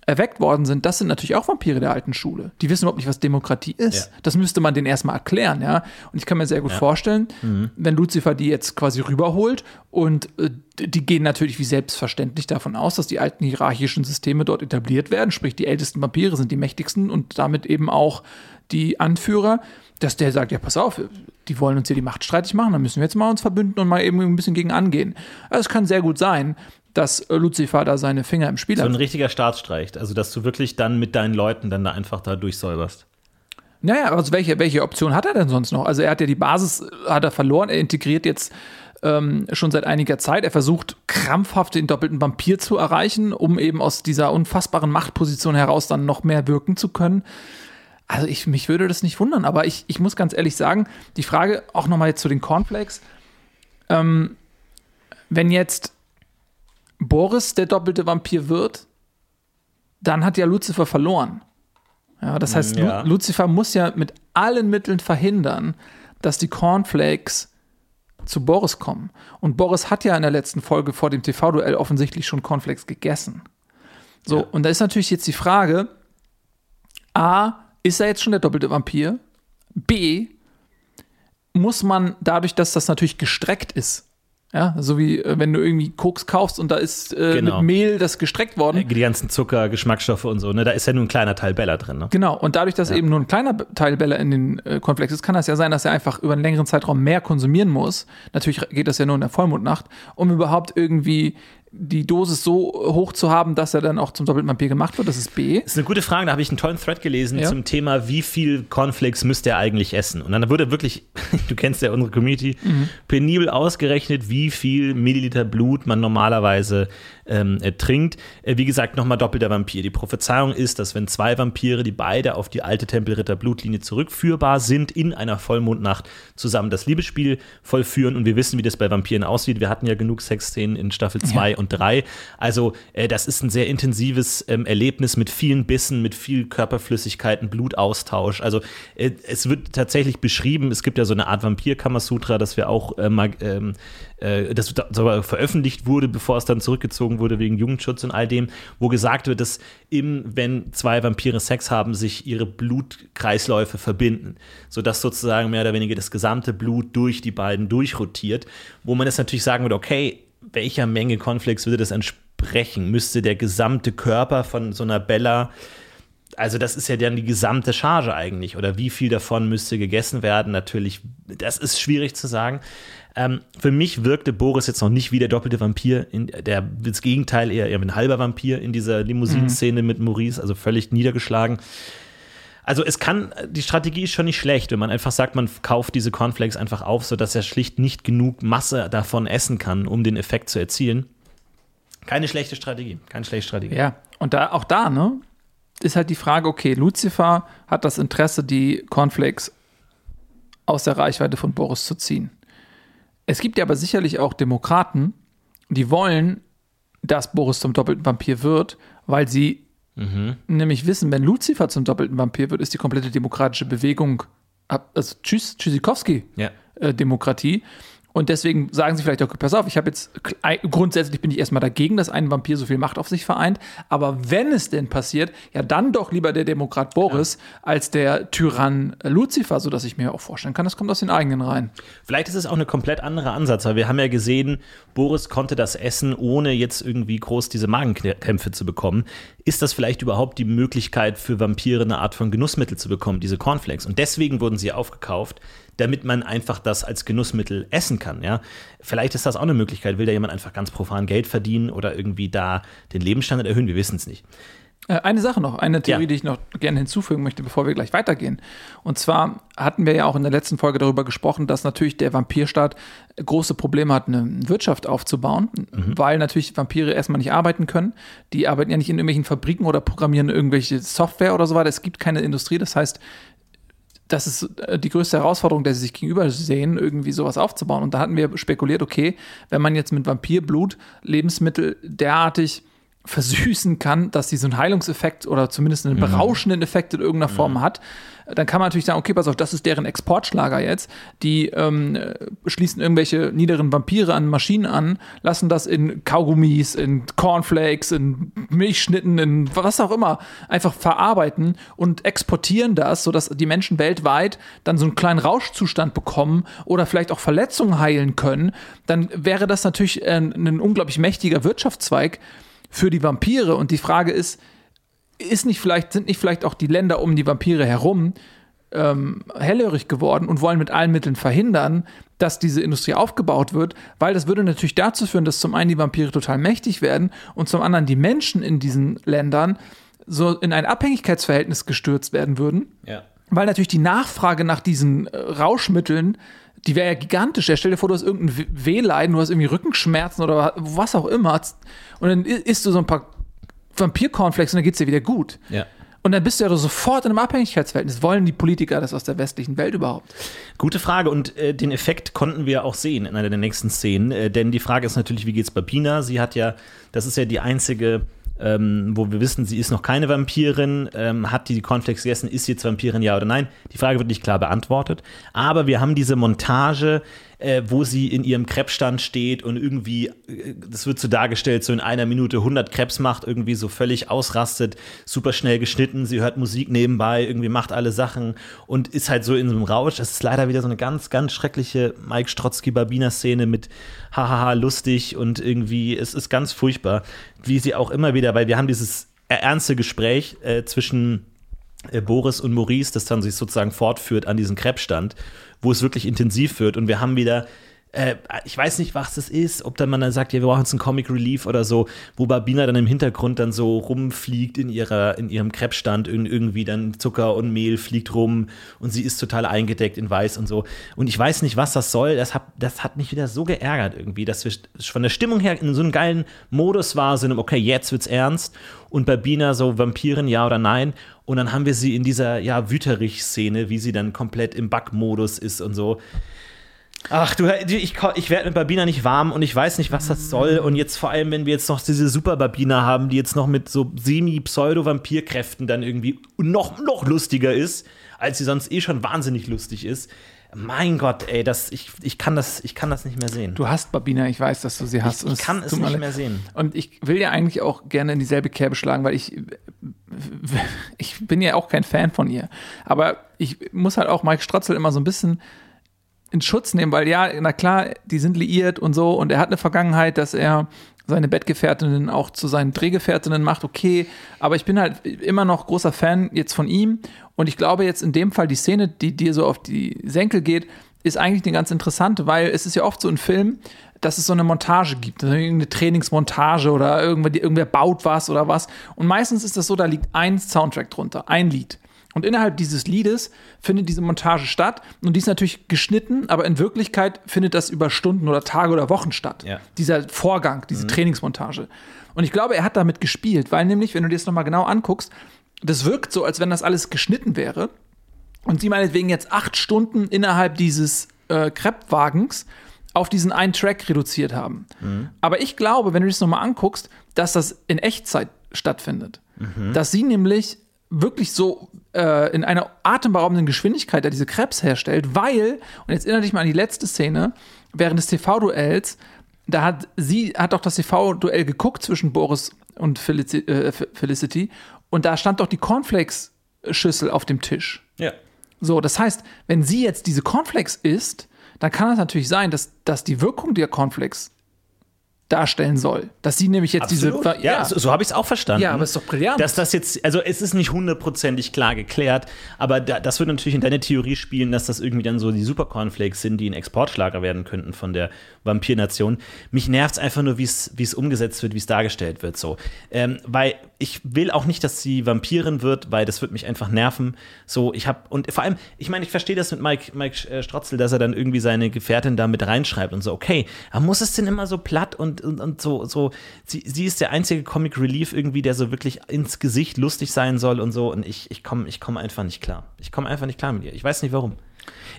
erweckt worden sind, das sind natürlich auch Vampire der alten Schule. Die wissen überhaupt nicht, was Demokratie ist. Ja. Das müsste man denen erstmal erklären, ja. Und ich kann mir sehr gut ja. vorstellen, mhm. wenn Lucifer die jetzt quasi rüberholt und äh, die gehen natürlich wie selbstverständlich davon aus, dass die alten hierarchischen Systeme dort etabliert werden, sprich die ältesten Vampire sind die mächtigsten und damit eben auch die Anführer, dass der sagt, ja, pass auf, die wollen uns hier die Macht streitig machen, dann müssen wir jetzt mal uns verbünden und mal eben ein bisschen gegen angehen. Also es kann sehr gut sein, dass Lucifer da seine Finger im Spiel so hat. So ein richtiger Staatsstreich, also dass du wirklich dann mit deinen Leuten dann da einfach da durchsäuberst. Naja, also welche, welche Option hat er denn sonst noch? Also er hat ja die Basis, hat er verloren, er integriert jetzt ähm, schon seit einiger Zeit. Er versucht krampfhaft den doppelten Vampir zu erreichen, um eben aus dieser unfassbaren Machtposition heraus dann noch mehr wirken zu können. Also ich, mich würde das nicht wundern, aber ich, ich muss ganz ehrlich sagen, die Frage auch nochmal jetzt zu den Cornflakes. Ähm, wenn jetzt Boris der doppelte Vampir wird, dann hat ja Lucifer verloren. Ja, das heißt, ja. Lu Lucifer muss ja mit allen Mitteln verhindern, dass die Cornflakes zu Boris kommen. Und Boris hat ja in der letzten Folge vor dem TV-Duell offensichtlich schon Cornflakes gegessen. So, ja. und da ist natürlich jetzt die Frage: A, ist er jetzt schon der doppelte Vampir? B, muss man dadurch, dass das natürlich gestreckt ist, ja, so wie äh, wenn du irgendwie Koks kaufst und da ist äh, genau. mit Mehl das gestreckt worden. Die ganzen Zucker, Geschmacksstoffe und so, ne? Da ist ja nur ein kleiner Teil Bella drin, ne? Genau, und dadurch, dass ja. eben nur ein kleiner Teil Bella in den äh, Cornflakes ist, kann das ja sein, dass er einfach über einen längeren Zeitraum mehr konsumieren muss. Natürlich geht das ja nur in der Vollmondnacht, um überhaupt irgendwie die Dosis so hoch zu haben, dass er dann auch zum doppelten Vampir gemacht wird? Das ist B. Das ist eine gute Frage. Da habe ich einen tollen Thread gelesen ja. zum Thema, wie viel Cornflakes müsste er eigentlich essen? Und dann wurde wirklich, du kennst ja unsere Community, mhm. penibel ausgerechnet, wie viel Milliliter Blut man normalerweise ähm, äh, trinkt. Äh, wie gesagt, nochmal doppelter Vampir. Die Prophezeiung ist, dass wenn zwei Vampire, die beide auf die alte Tempelritter Blutlinie zurückführbar sind, in einer Vollmondnacht zusammen das Liebesspiel vollführen. Und wir wissen, wie das bei Vampiren aussieht. Wir hatten ja genug Sexszenen in Staffel 2 ja. und 3. Also, äh, das ist ein sehr intensives ähm, Erlebnis mit vielen Bissen, mit viel Körperflüssigkeiten, Blutaustausch. Also, äh, es wird tatsächlich beschrieben, es gibt ja so eine Art Vampir-Kamasutra, das wir auch äh, mal, ähm, äh, das sogar veröffentlicht wurde, bevor es dann zurückgezogen wurde wegen Jugendschutz und all dem, wo gesagt wird, dass im, wenn zwei Vampire Sex haben, sich ihre Blutkreisläufe verbinden, sodass sozusagen mehr oder weniger das gesamte Blut durch die beiden durchrotiert, wo man jetzt natürlich sagen würde, okay, welcher Menge Konflikts würde das entsprechen? Müsste der gesamte Körper von so einer Bella also das ist ja dann die gesamte Charge eigentlich. Oder wie viel davon müsste gegessen werden? Natürlich, das ist schwierig zu sagen. Ähm, für mich wirkte Boris jetzt noch nicht wie der doppelte Vampir, in, der das Gegenteil eher, eher ein halber Vampir in dieser Limousinenszene mhm. mit Maurice, also völlig niedergeschlagen. Also es kann, die Strategie ist schon nicht schlecht, wenn man einfach sagt, man kauft diese Cornflakes einfach auf, sodass er schlicht nicht genug Masse davon essen kann, um den Effekt zu erzielen. Keine schlechte Strategie, keine schlechte Strategie. Ja, und da auch da, ne? Ist halt die Frage, okay, Lucifer hat das Interesse, die Cornflakes aus der Reichweite von Boris zu ziehen. Es gibt ja aber sicherlich auch Demokraten, die wollen, dass Boris zum doppelten Vampir wird, weil sie mhm. nämlich wissen, wenn Lucifer zum doppelten Vampir wird, ist die komplette demokratische Bewegung, also tschüss, Tschüssikowski, ja. äh, Demokratie. Und deswegen sagen sie vielleicht auch, pass auf, ich habe jetzt, grundsätzlich bin ich erstmal dagegen, dass ein Vampir so viel Macht auf sich vereint. Aber wenn es denn passiert, ja dann doch lieber der Demokrat Boris ja. als der Tyrann Lucifer, sodass ich mir auch vorstellen kann, das kommt aus den eigenen Reihen. Vielleicht ist es auch eine komplett andere Ansatz, weil wir haben ja gesehen, Boris konnte das essen, ohne jetzt irgendwie groß diese Magenkrämpfe zu bekommen. Ist das vielleicht überhaupt die Möglichkeit für Vampire eine Art von Genussmittel zu bekommen, diese Cornflakes? Und deswegen wurden sie aufgekauft damit man einfach das als Genussmittel essen kann. Ja? Vielleicht ist das auch eine Möglichkeit. Will da jemand einfach ganz profan Geld verdienen oder irgendwie da den Lebensstandard erhöhen? Wir wissen es nicht. Äh, eine Sache noch, eine Theorie, ja. die ich noch gerne hinzufügen möchte, bevor wir gleich weitergehen. Und zwar hatten wir ja auch in der letzten Folge darüber gesprochen, dass natürlich der Vampirstaat große Probleme hat, eine Wirtschaft aufzubauen, mhm. weil natürlich Vampire erstmal nicht arbeiten können. Die arbeiten ja nicht in irgendwelchen Fabriken oder programmieren irgendwelche Software oder so weiter. Es gibt keine Industrie. Das heißt, das ist äh, die größte Herausforderung, der sie sich gegenüber sehen, irgendwie sowas aufzubauen. Und da hatten wir spekuliert, okay, wenn man jetzt mit Vampirblut Lebensmittel derartig versüßen kann, dass sie so einen Heilungseffekt oder zumindest einen mhm. berauschenden Effekt in irgendeiner Form mhm. hat, dann kann man natürlich sagen, okay, pass auf, das ist deren Exportschlager jetzt. Die ähm, schließen irgendwelche niederen Vampire an Maschinen an, lassen das in Kaugummis, in Cornflakes, in Milchschnitten, in was auch immer einfach verarbeiten und exportieren das, sodass die Menschen weltweit dann so einen kleinen Rauschzustand bekommen oder vielleicht auch Verletzungen heilen können. Dann wäre das natürlich ein, ein unglaublich mächtiger Wirtschaftszweig für die Vampire. Und die Frage ist, ist nicht vielleicht, sind nicht vielleicht auch die Länder um die Vampire herum ähm, hellhörig geworden und wollen mit allen Mitteln verhindern, dass diese Industrie aufgebaut wird, weil das würde natürlich dazu führen, dass zum einen die Vampire total mächtig werden und zum anderen die Menschen in diesen Ländern so in ein Abhängigkeitsverhältnis gestürzt werden würden. Ja. Weil natürlich die Nachfrage nach diesen äh, Rauschmitteln die wäre ja gigantisch. Ja, stell dir vor, du hast irgendein Wehleiden, du hast irgendwie Rückenschmerzen oder was auch immer. Und dann isst du so ein paar Vampir-Cornflakes und dann geht es dir wieder gut. Ja. Und dann bist du ja sofort in einem Abhängigkeitsverhältnis. Wollen die Politiker das aus der westlichen Welt überhaupt? Gute Frage. Und äh, den Effekt konnten wir auch sehen in einer der nächsten Szenen. Äh, denn die Frage ist natürlich, wie geht's Babina? Sie hat ja, das ist ja die einzige ähm, wo wir wissen, sie ist noch keine Vampirin, ähm, hat die Cornflakes gegessen, ist sie jetzt Vampirin, ja oder nein? Die Frage wird nicht klar beantwortet. Aber wir haben diese Montage, äh, wo sie in ihrem Krebsstand steht und irgendwie, äh, das wird so dargestellt, so in einer Minute 100 Krebs macht, irgendwie so völlig ausrastet, super schnell geschnitten, sie hört Musik nebenbei, irgendwie macht alle Sachen und ist halt so in so einem Rausch. Das ist leider wieder so eine ganz, ganz schreckliche Mike Strotzki-Babiner-Szene mit hahaha lustig und irgendwie, es ist ganz furchtbar, wie sie auch immer wieder, weil wir haben dieses ernste Gespräch äh, zwischen Boris und Maurice, das dann sich sozusagen fortführt an diesem Krebsstand wo es wirklich intensiv wird. Und wir haben wieder äh, ich weiß nicht, was das ist, ob dann man dann sagt, ja, wir brauchen jetzt einen Comic Relief oder so, wo Babina dann im Hintergrund dann so rumfliegt in ihrer, in ihrem Krebsstand, irgendwie dann Zucker und Mehl fliegt rum und sie ist total eingedeckt in Weiß und so. Und ich weiß nicht, was das soll. Das hat, das hat mich wieder so geärgert irgendwie, dass wir von der Stimmung her in so einem geilen Modus war, sind, okay, jetzt wird's ernst. Und Babina so Vampiren, ja oder nein. Und dann haben wir sie in dieser, ja, Wüterich-Szene, wie sie dann komplett im Backmodus ist und so. Ach du, ich, ich werde mit Babina nicht warm und ich weiß nicht, was das soll. Und jetzt vor allem, wenn wir jetzt noch diese Super Babina haben, die jetzt noch mit so semi-Pseudo-Vampirkräften dann irgendwie noch, noch lustiger ist, als sie sonst eh schon wahnsinnig lustig ist. Mein Gott, ey, das, ich, ich, kann das, ich kann das nicht mehr sehen. Du hast Babina, ich weiß, dass du sie hast. Ich, ich kann es nicht mehr sehen. Und ich will ja eigentlich auch gerne in dieselbe Kerbe schlagen, weil ich, ich bin ja auch kein Fan von ihr. Aber ich muss halt auch Mike Strotzel immer so ein bisschen in Schutz nehmen, weil ja, na klar, die sind liiert und so. Und er hat eine Vergangenheit, dass er seine Bettgefährtinnen auch zu seinen Drehgefährtinnen macht, okay, aber ich bin halt immer noch großer Fan jetzt von ihm. Und ich glaube jetzt in dem Fall die Szene, die dir so auf die Senkel geht, ist eigentlich eine ganz interessante, weil es ist ja oft so ein Film, dass es so eine Montage gibt, eine Trainingsmontage oder irgendwer, irgendwer baut was oder was. Und meistens ist das so, da liegt ein Soundtrack drunter, ein Lied. Und innerhalb dieses Liedes findet diese Montage statt. Und die ist natürlich geschnitten, aber in Wirklichkeit findet das über Stunden oder Tage oder Wochen statt. Ja. Dieser Vorgang, diese mhm. Trainingsmontage. Und ich glaube, er hat damit gespielt, weil nämlich, wenn du dir das nochmal genau anguckst, das wirkt so, als wenn das alles geschnitten wäre. Und sie meinetwegen jetzt acht Stunden innerhalb dieses äh, Kreppwagens auf diesen einen Track reduziert haben. Mhm. Aber ich glaube, wenn du dich das nochmal anguckst, dass das in Echtzeit stattfindet. Mhm. Dass sie nämlich wirklich so äh, in einer atemberaubenden Geschwindigkeit da diese Krebs herstellt, weil, und jetzt erinnere dich mal an die letzte Szene, während des TV-Duells, da hat sie, hat doch das TV-Duell geguckt zwischen Boris und Felici äh, Felicity und da stand doch die Cornflakes-Schüssel auf dem Tisch. Ja. So, das heißt, wenn sie jetzt diese Cornflakes isst, dann kann es natürlich sein, dass, dass die Wirkung der Cornflakes darstellen soll. Dass sie nämlich jetzt Absolut. diese. Ja, ja. so, so habe ich es auch verstanden. Ja, aber es ist doch brillant. Dass das jetzt, also es ist nicht hundertprozentig klar geklärt, aber da, das würde natürlich in deine Theorie spielen, dass das irgendwie dann so die Supercornflakes sind, die ein Exportschlager werden könnten von der Vampirnation. Mich nervt es einfach nur, wie es umgesetzt wird, wie es dargestellt wird. So. Ähm, weil ich will auch nicht, dass sie Vampirin wird, weil das wird mich einfach nerven. So, ich habe, und vor allem, ich meine, ich verstehe das mit Mike, Mike äh, Strotzel, dass er dann irgendwie seine Gefährtin da mit reinschreibt und so, okay, aber muss es denn immer so platt und und, und so, so sie, sie ist der einzige Comic Relief irgendwie, der so wirklich ins Gesicht lustig sein soll und so. Und ich, ich komme ich komm einfach nicht klar. Ich komme einfach nicht klar mit ihr. Ich weiß nicht warum.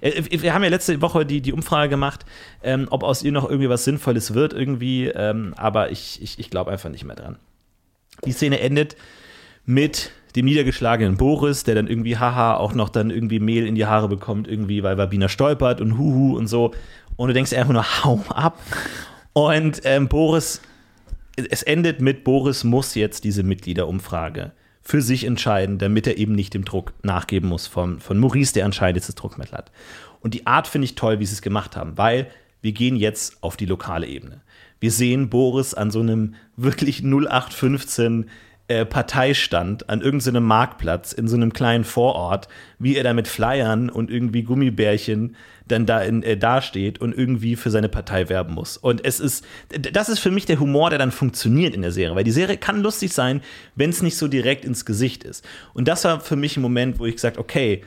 Äh, wir haben ja letzte Woche die, die Umfrage gemacht, ähm, ob aus ihr noch irgendwie was Sinnvolles wird, irgendwie, ähm, aber ich, ich, ich glaube einfach nicht mehr dran. Die Szene endet mit dem niedergeschlagenen Boris, der dann irgendwie, haha, auch noch dann irgendwie Mehl in die Haare bekommt, irgendwie, weil Wabina stolpert und huhu und so. Und du denkst einfach nur, hau ab. Und ähm, Boris, es endet mit, Boris muss jetzt diese Mitgliederumfrage für sich entscheiden, damit er eben nicht dem Druck nachgeben muss von, von Maurice, der anscheinend jetzt das Druckmittel hat. Und die Art finde ich toll, wie sie es gemacht haben, weil wir gehen jetzt auf die lokale Ebene. Wir sehen Boris an so einem wirklich 0815 äh, Parteistand an irgendeinem Marktplatz in so einem kleinen Vorort, wie er da mit Flyern und irgendwie Gummibärchen dann da in, äh, dasteht und irgendwie für seine Partei werben muss. Und es ist, das ist für mich der Humor, der dann funktioniert in der Serie, weil die Serie kann lustig sein, wenn es nicht so direkt ins Gesicht ist. Und das war für mich ein Moment, wo ich gesagt, okay,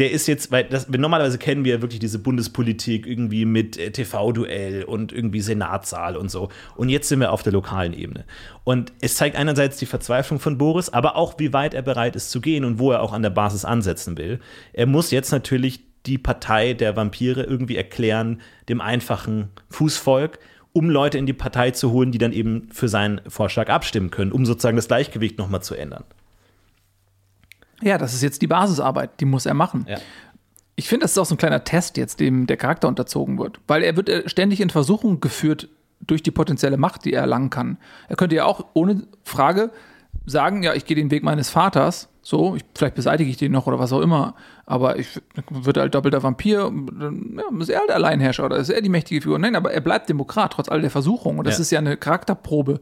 der ist jetzt, weil das, normalerweise kennen wir wirklich diese Bundespolitik irgendwie mit äh, TV-Duell und irgendwie Senatssaal und so. Und jetzt sind wir auf der lokalen Ebene. Und es zeigt einerseits die Verzweiflung von Boris, aber auch, wie weit er bereit ist zu gehen und wo er auch an der Basis ansetzen will. Er muss jetzt natürlich die Partei der Vampire irgendwie erklären, dem einfachen Fußvolk, um Leute in die Partei zu holen, die dann eben für seinen Vorschlag abstimmen können, um sozusagen das Gleichgewicht nochmal zu ändern. Ja, das ist jetzt die Basisarbeit, die muss er machen. Ja. Ich finde, das ist auch so ein kleiner Test jetzt, dem der Charakter unterzogen wird, weil er wird äh, ständig in Versuchung geführt durch die potenzielle Macht, die er erlangen kann. Er könnte ja auch ohne Frage sagen, ja, ich gehe den Weg meines Vaters, so, ich, vielleicht beseitige ich den noch oder was auch immer, aber ich würde halt doppelter Vampir, ja, ist er halt Alleinherrscher oder ist er die mächtige Figur? Nein, aber er bleibt Demokrat, trotz all der Versuchungen. Und das ja. ist ja eine Charakterprobe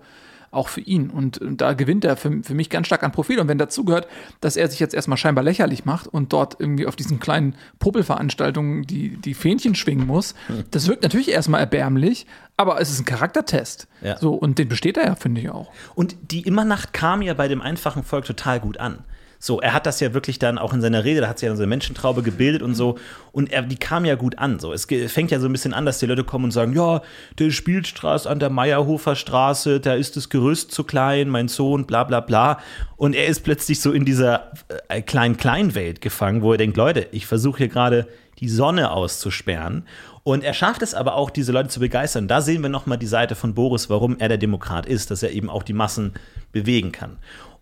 auch für ihn. Und da gewinnt er für, für mich ganz stark an Profil. Und wenn dazu gehört, dass er sich jetzt erstmal scheinbar lächerlich macht und dort irgendwie auf diesen kleinen Popelveranstaltungen die, die Fähnchen schwingen muss, hm. das wirkt natürlich erstmal erbärmlich, aber es ist ein Charaktertest. Ja. So, und den besteht er ja, finde ich auch. Und die Immernacht kam ja bei dem einfachen Volk total gut an. So, er hat das ja wirklich dann auch in seiner Rede, da hat sich ja so eine Menschentraube gebildet und so. Und er, die kam ja gut an. So, es fängt ja so ein bisschen an, dass die Leute kommen und sagen: Ja, der Spielstraße an der Meierhofer Straße, da ist das Gerüst zu klein, mein Sohn, bla bla bla. Und er ist plötzlich so in dieser äh, kleinen Kleinwelt gefangen, wo er denkt: Leute, ich versuche hier gerade die Sonne auszusperren. Und er schafft es aber auch, diese Leute zu begeistern. Da sehen wir nochmal die Seite von Boris, warum er der Demokrat ist, dass er eben auch die Massen bewegen kann.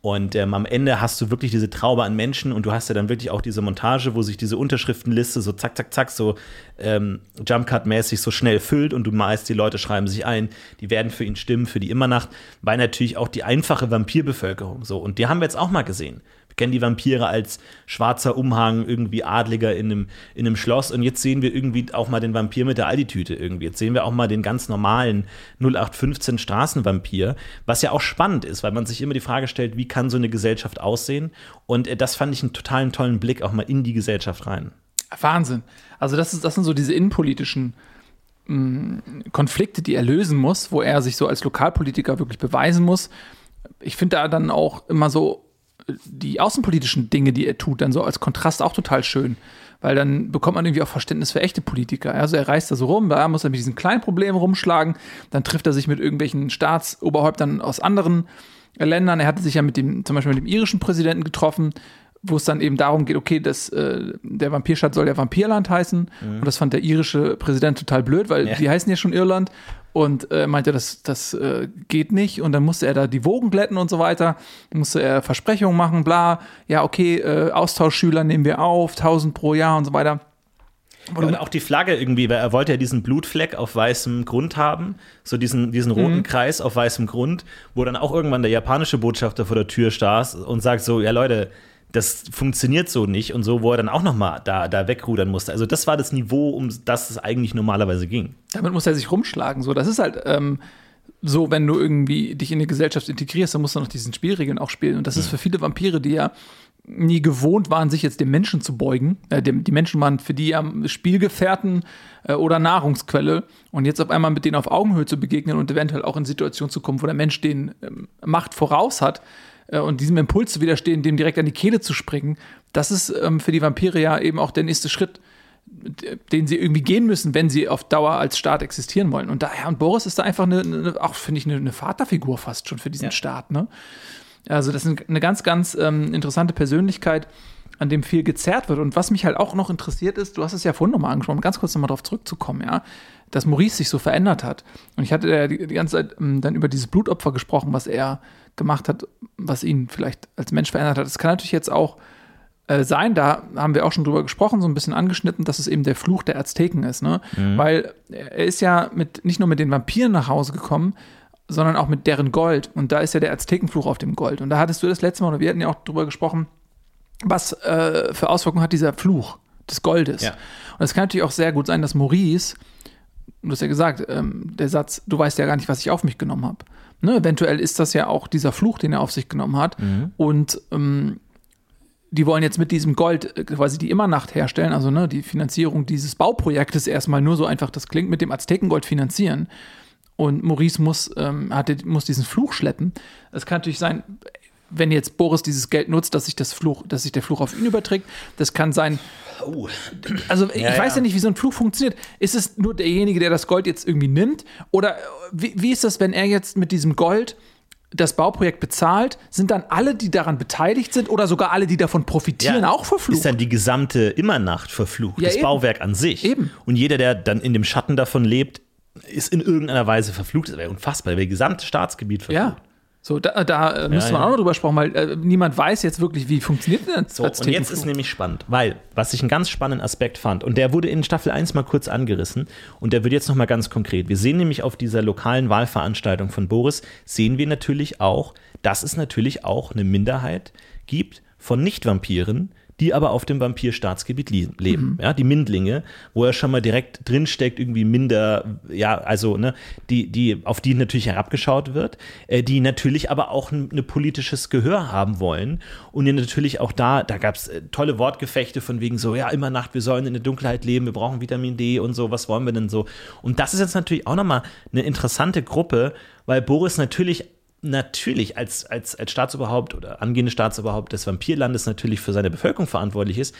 Und ähm, am Ende hast du wirklich diese Traube an Menschen und du hast ja dann wirklich auch diese Montage, wo sich diese Unterschriftenliste so zack, zack, zack, so ähm, Jumpcut-mäßig so schnell füllt und du meinst, die Leute schreiben sich ein, die werden für ihn stimmen, für die Immernacht, weil natürlich auch die einfache Vampirbevölkerung so. Und die haben wir jetzt auch mal gesehen kennen die Vampire als schwarzer Umhang, irgendwie Adliger in einem, in einem Schloss. Und jetzt sehen wir irgendwie auch mal den Vampir mit der Aldi-Tüte irgendwie. Jetzt sehen wir auch mal den ganz normalen 0815 Straßenvampir, was ja auch spannend ist, weil man sich immer die Frage stellt, wie kann so eine Gesellschaft aussehen? Und äh, das fand ich einen totalen tollen Blick auch mal in die Gesellschaft rein. Wahnsinn. Also das, ist, das sind so diese innenpolitischen mm, Konflikte, die er lösen muss, wo er sich so als Lokalpolitiker wirklich beweisen muss. Ich finde da dann auch immer so die außenpolitischen Dinge, die er tut, dann so als Kontrast auch total schön. Weil dann bekommt man irgendwie auch Verständnis für echte Politiker. Also er reist da so rum, da muss er mit diesen kleinen Problemen rumschlagen, dann trifft er sich mit irgendwelchen Staatsoberhäuptern aus anderen Ländern. Er hatte sich ja mit dem, zum Beispiel mit dem irischen Präsidenten getroffen, wo es dann eben darum geht, okay, das, äh, der Vampirstaat soll ja Vampirland heißen. Mhm. Und das fand der irische Präsident total blöd, weil ja. die heißen ja schon Irland. Und äh, meinte, das, das äh, geht nicht. Und dann musste er da die Wogen glätten und so weiter. Dann musste er Versprechungen machen, bla. Ja, okay, äh, Austauschschüler nehmen wir auf, 1000 pro Jahr und so weiter. Ja, und auch die Flagge irgendwie, weil er wollte ja diesen Blutfleck auf weißem Grund haben, so diesen, diesen roten mhm. Kreis auf weißem Grund, wo dann auch irgendwann der japanische Botschafter vor der Tür saß und sagt so, ja Leute, das funktioniert so nicht und so, wo er dann auch noch mal da, da wegrudern musste. Also das war das Niveau, um das es eigentlich normalerweise ging. Damit muss er sich rumschlagen. So, das ist halt ähm, so, wenn du irgendwie dich in die Gesellschaft integrierst, dann musst du noch diesen Spielregeln auch spielen. Und das ist für viele Vampire, die ja nie gewohnt waren, sich jetzt dem Menschen zu beugen. Äh, dem, die Menschen waren für die ja Spielgefährten äh, oder Nahrungsquelle. Und jetzt auf einmal mit denen auf Augenhöhe zu begegnen und eventuell auch in Situationen zu kommen, wo der Mensch den ähm, Macht voraus hat, äh, und diesem Impuls zu widerstehen, dem direkt an die Kehle zu springen, das ist ähm, für die Vampire ja eben auch der nächste Schritt, den sie irgendwie gehen müssen, wenn sie auf Dauer als Staat existieren wollen. Und daher, und Boris ist da einfach eine, eine auch, finde ich, eine, eine, Vaterfigur fast schon für diesen ja. Staat. Ne? Also, das ist eine ganz, ganz ähm, interessante Persönlichkeit, an dem viel gezerrt wird. Und was mich halt auch noch interessiert ist, du hast es ja vorhin nochmal angesprochen, ganz kurz nochmal darauf zurückzukommen, ja, dass Maurice sich so verändert hat. Und ich hatte ja die, die ganze Zeit ähm, dann über dieses Blutopfer gesprochen, was er gemacht hat, was ihn vielleicht als Mensch verändert hat. Es kann natürlich jetzt auch äh, sein, da haben wir auch schon drüber gesprochen, so ein bisschen angeschnitten, dass es eben der Fluch der Azteken ist, ne? Mhm. Weil er ist ja mit, nicht nur mit den Vampiren nach Hause gekommen, sondern auch mit deren Gold. Und da ist ja der Aztekenfluch auf dem Gold. Und da hattest du das letzte Mal, oder wir hatten ja auch drüber gesprochen, was äh, für Auswirkungen hat dieser Fluch des Goldes. Ja. Und es kann natürlich auch sehr gut sein, dass Maurice, du hast ja gesagt, ähm, der Satz, du weißt ja gar nicht, was ich auf mich genommen habe. Ne, eventuell ist das ja auch dieser Fluch, den er auf sich genommen hat. Mhm. Und ähm, die wollen jetzt mit diesem Gold äh, quasi die Immernacht herstellen, also ne, die Finanzierung dieses Bauprojektes erstmal nur so einfach, das klingt, mit dem Aztekengold finanzieren. Und Maurice muss, ähm, hatte, muss diesen Fluch schleppen. Es kann natürlich sein, wenn jetzt Boris dieses Geld nutzt, dass sich das Fluch, dass sich der Fluch auf ihn überträgt. Das kann sein. Oh. Also ich ja, weiß ja. ja nicht, wie so ein Fluch funktioniert. Ist es nur derjenige, der das Gold jetzt irgendwie nimmt? Oder wie, wie ist das, wenn er jetzt mit diesem Gold das Bauprojekt bezahlt, sind dann alle, die daran beteiligt sind oder sogar alle, die davon profitieren, ja, auch verflucht? Ist dann die gesamte Immernacht verflucht, ja, das eben. Bauwerk an sich. Eben. Und jeder, der dann in dem Schatten davon lebt, ist in irgendeiner Weise verflucht. Das wäre unfassbar, das gesamte Staatsgebiet verflucht. Ja. So, da, da äh, müssen ja, wir auch noch drüber sprechen, weil äh, niemand weiß jetzt wirklich, wie funktioniert denn das. So, und jetzt ist nämlich spannend, weil, was ich einen ganz spannenden Aspekt fand, und der wurde in Staffel 1 mal kurz angerissen, und der wird jetzt noch mal ganz konkret. Wir sehen nämlich auf dieser lokalen Wahlveranstaltung von Boris, sehen wir natürlich auch, dass es natürlich auch eine Minderheit gibt von Nicht-Vampiren, die aber auf dem Vampir-Staatsgebiet leben. Mhm. Ja, die Mindlinge, wo er schon mal direkt drinsteckt, irgendwie minder, ja, also, ne, die, die, auf die natürlich herabgeschaut wird, äh, die natürlich aber auch ein ne politisches Gehör haben wollen. Und natürlich auch da, da gab es äh, tolle Wortgefechte von wegen so, ja, immer Nacht, wir sollen in der Dunkelheit leben, wir brauchen Vitamin D und so, was wollen wir denn so? Und das ist jetzt natürlich auch nochmal eine interessante Gruppe, weil Boris natürlich natürlich als, als, als Staatsoberhaupt oder angehende Staatsoberhaupt des Vampirlandes natürlich für seine Bevölkerung verantwortlich ist,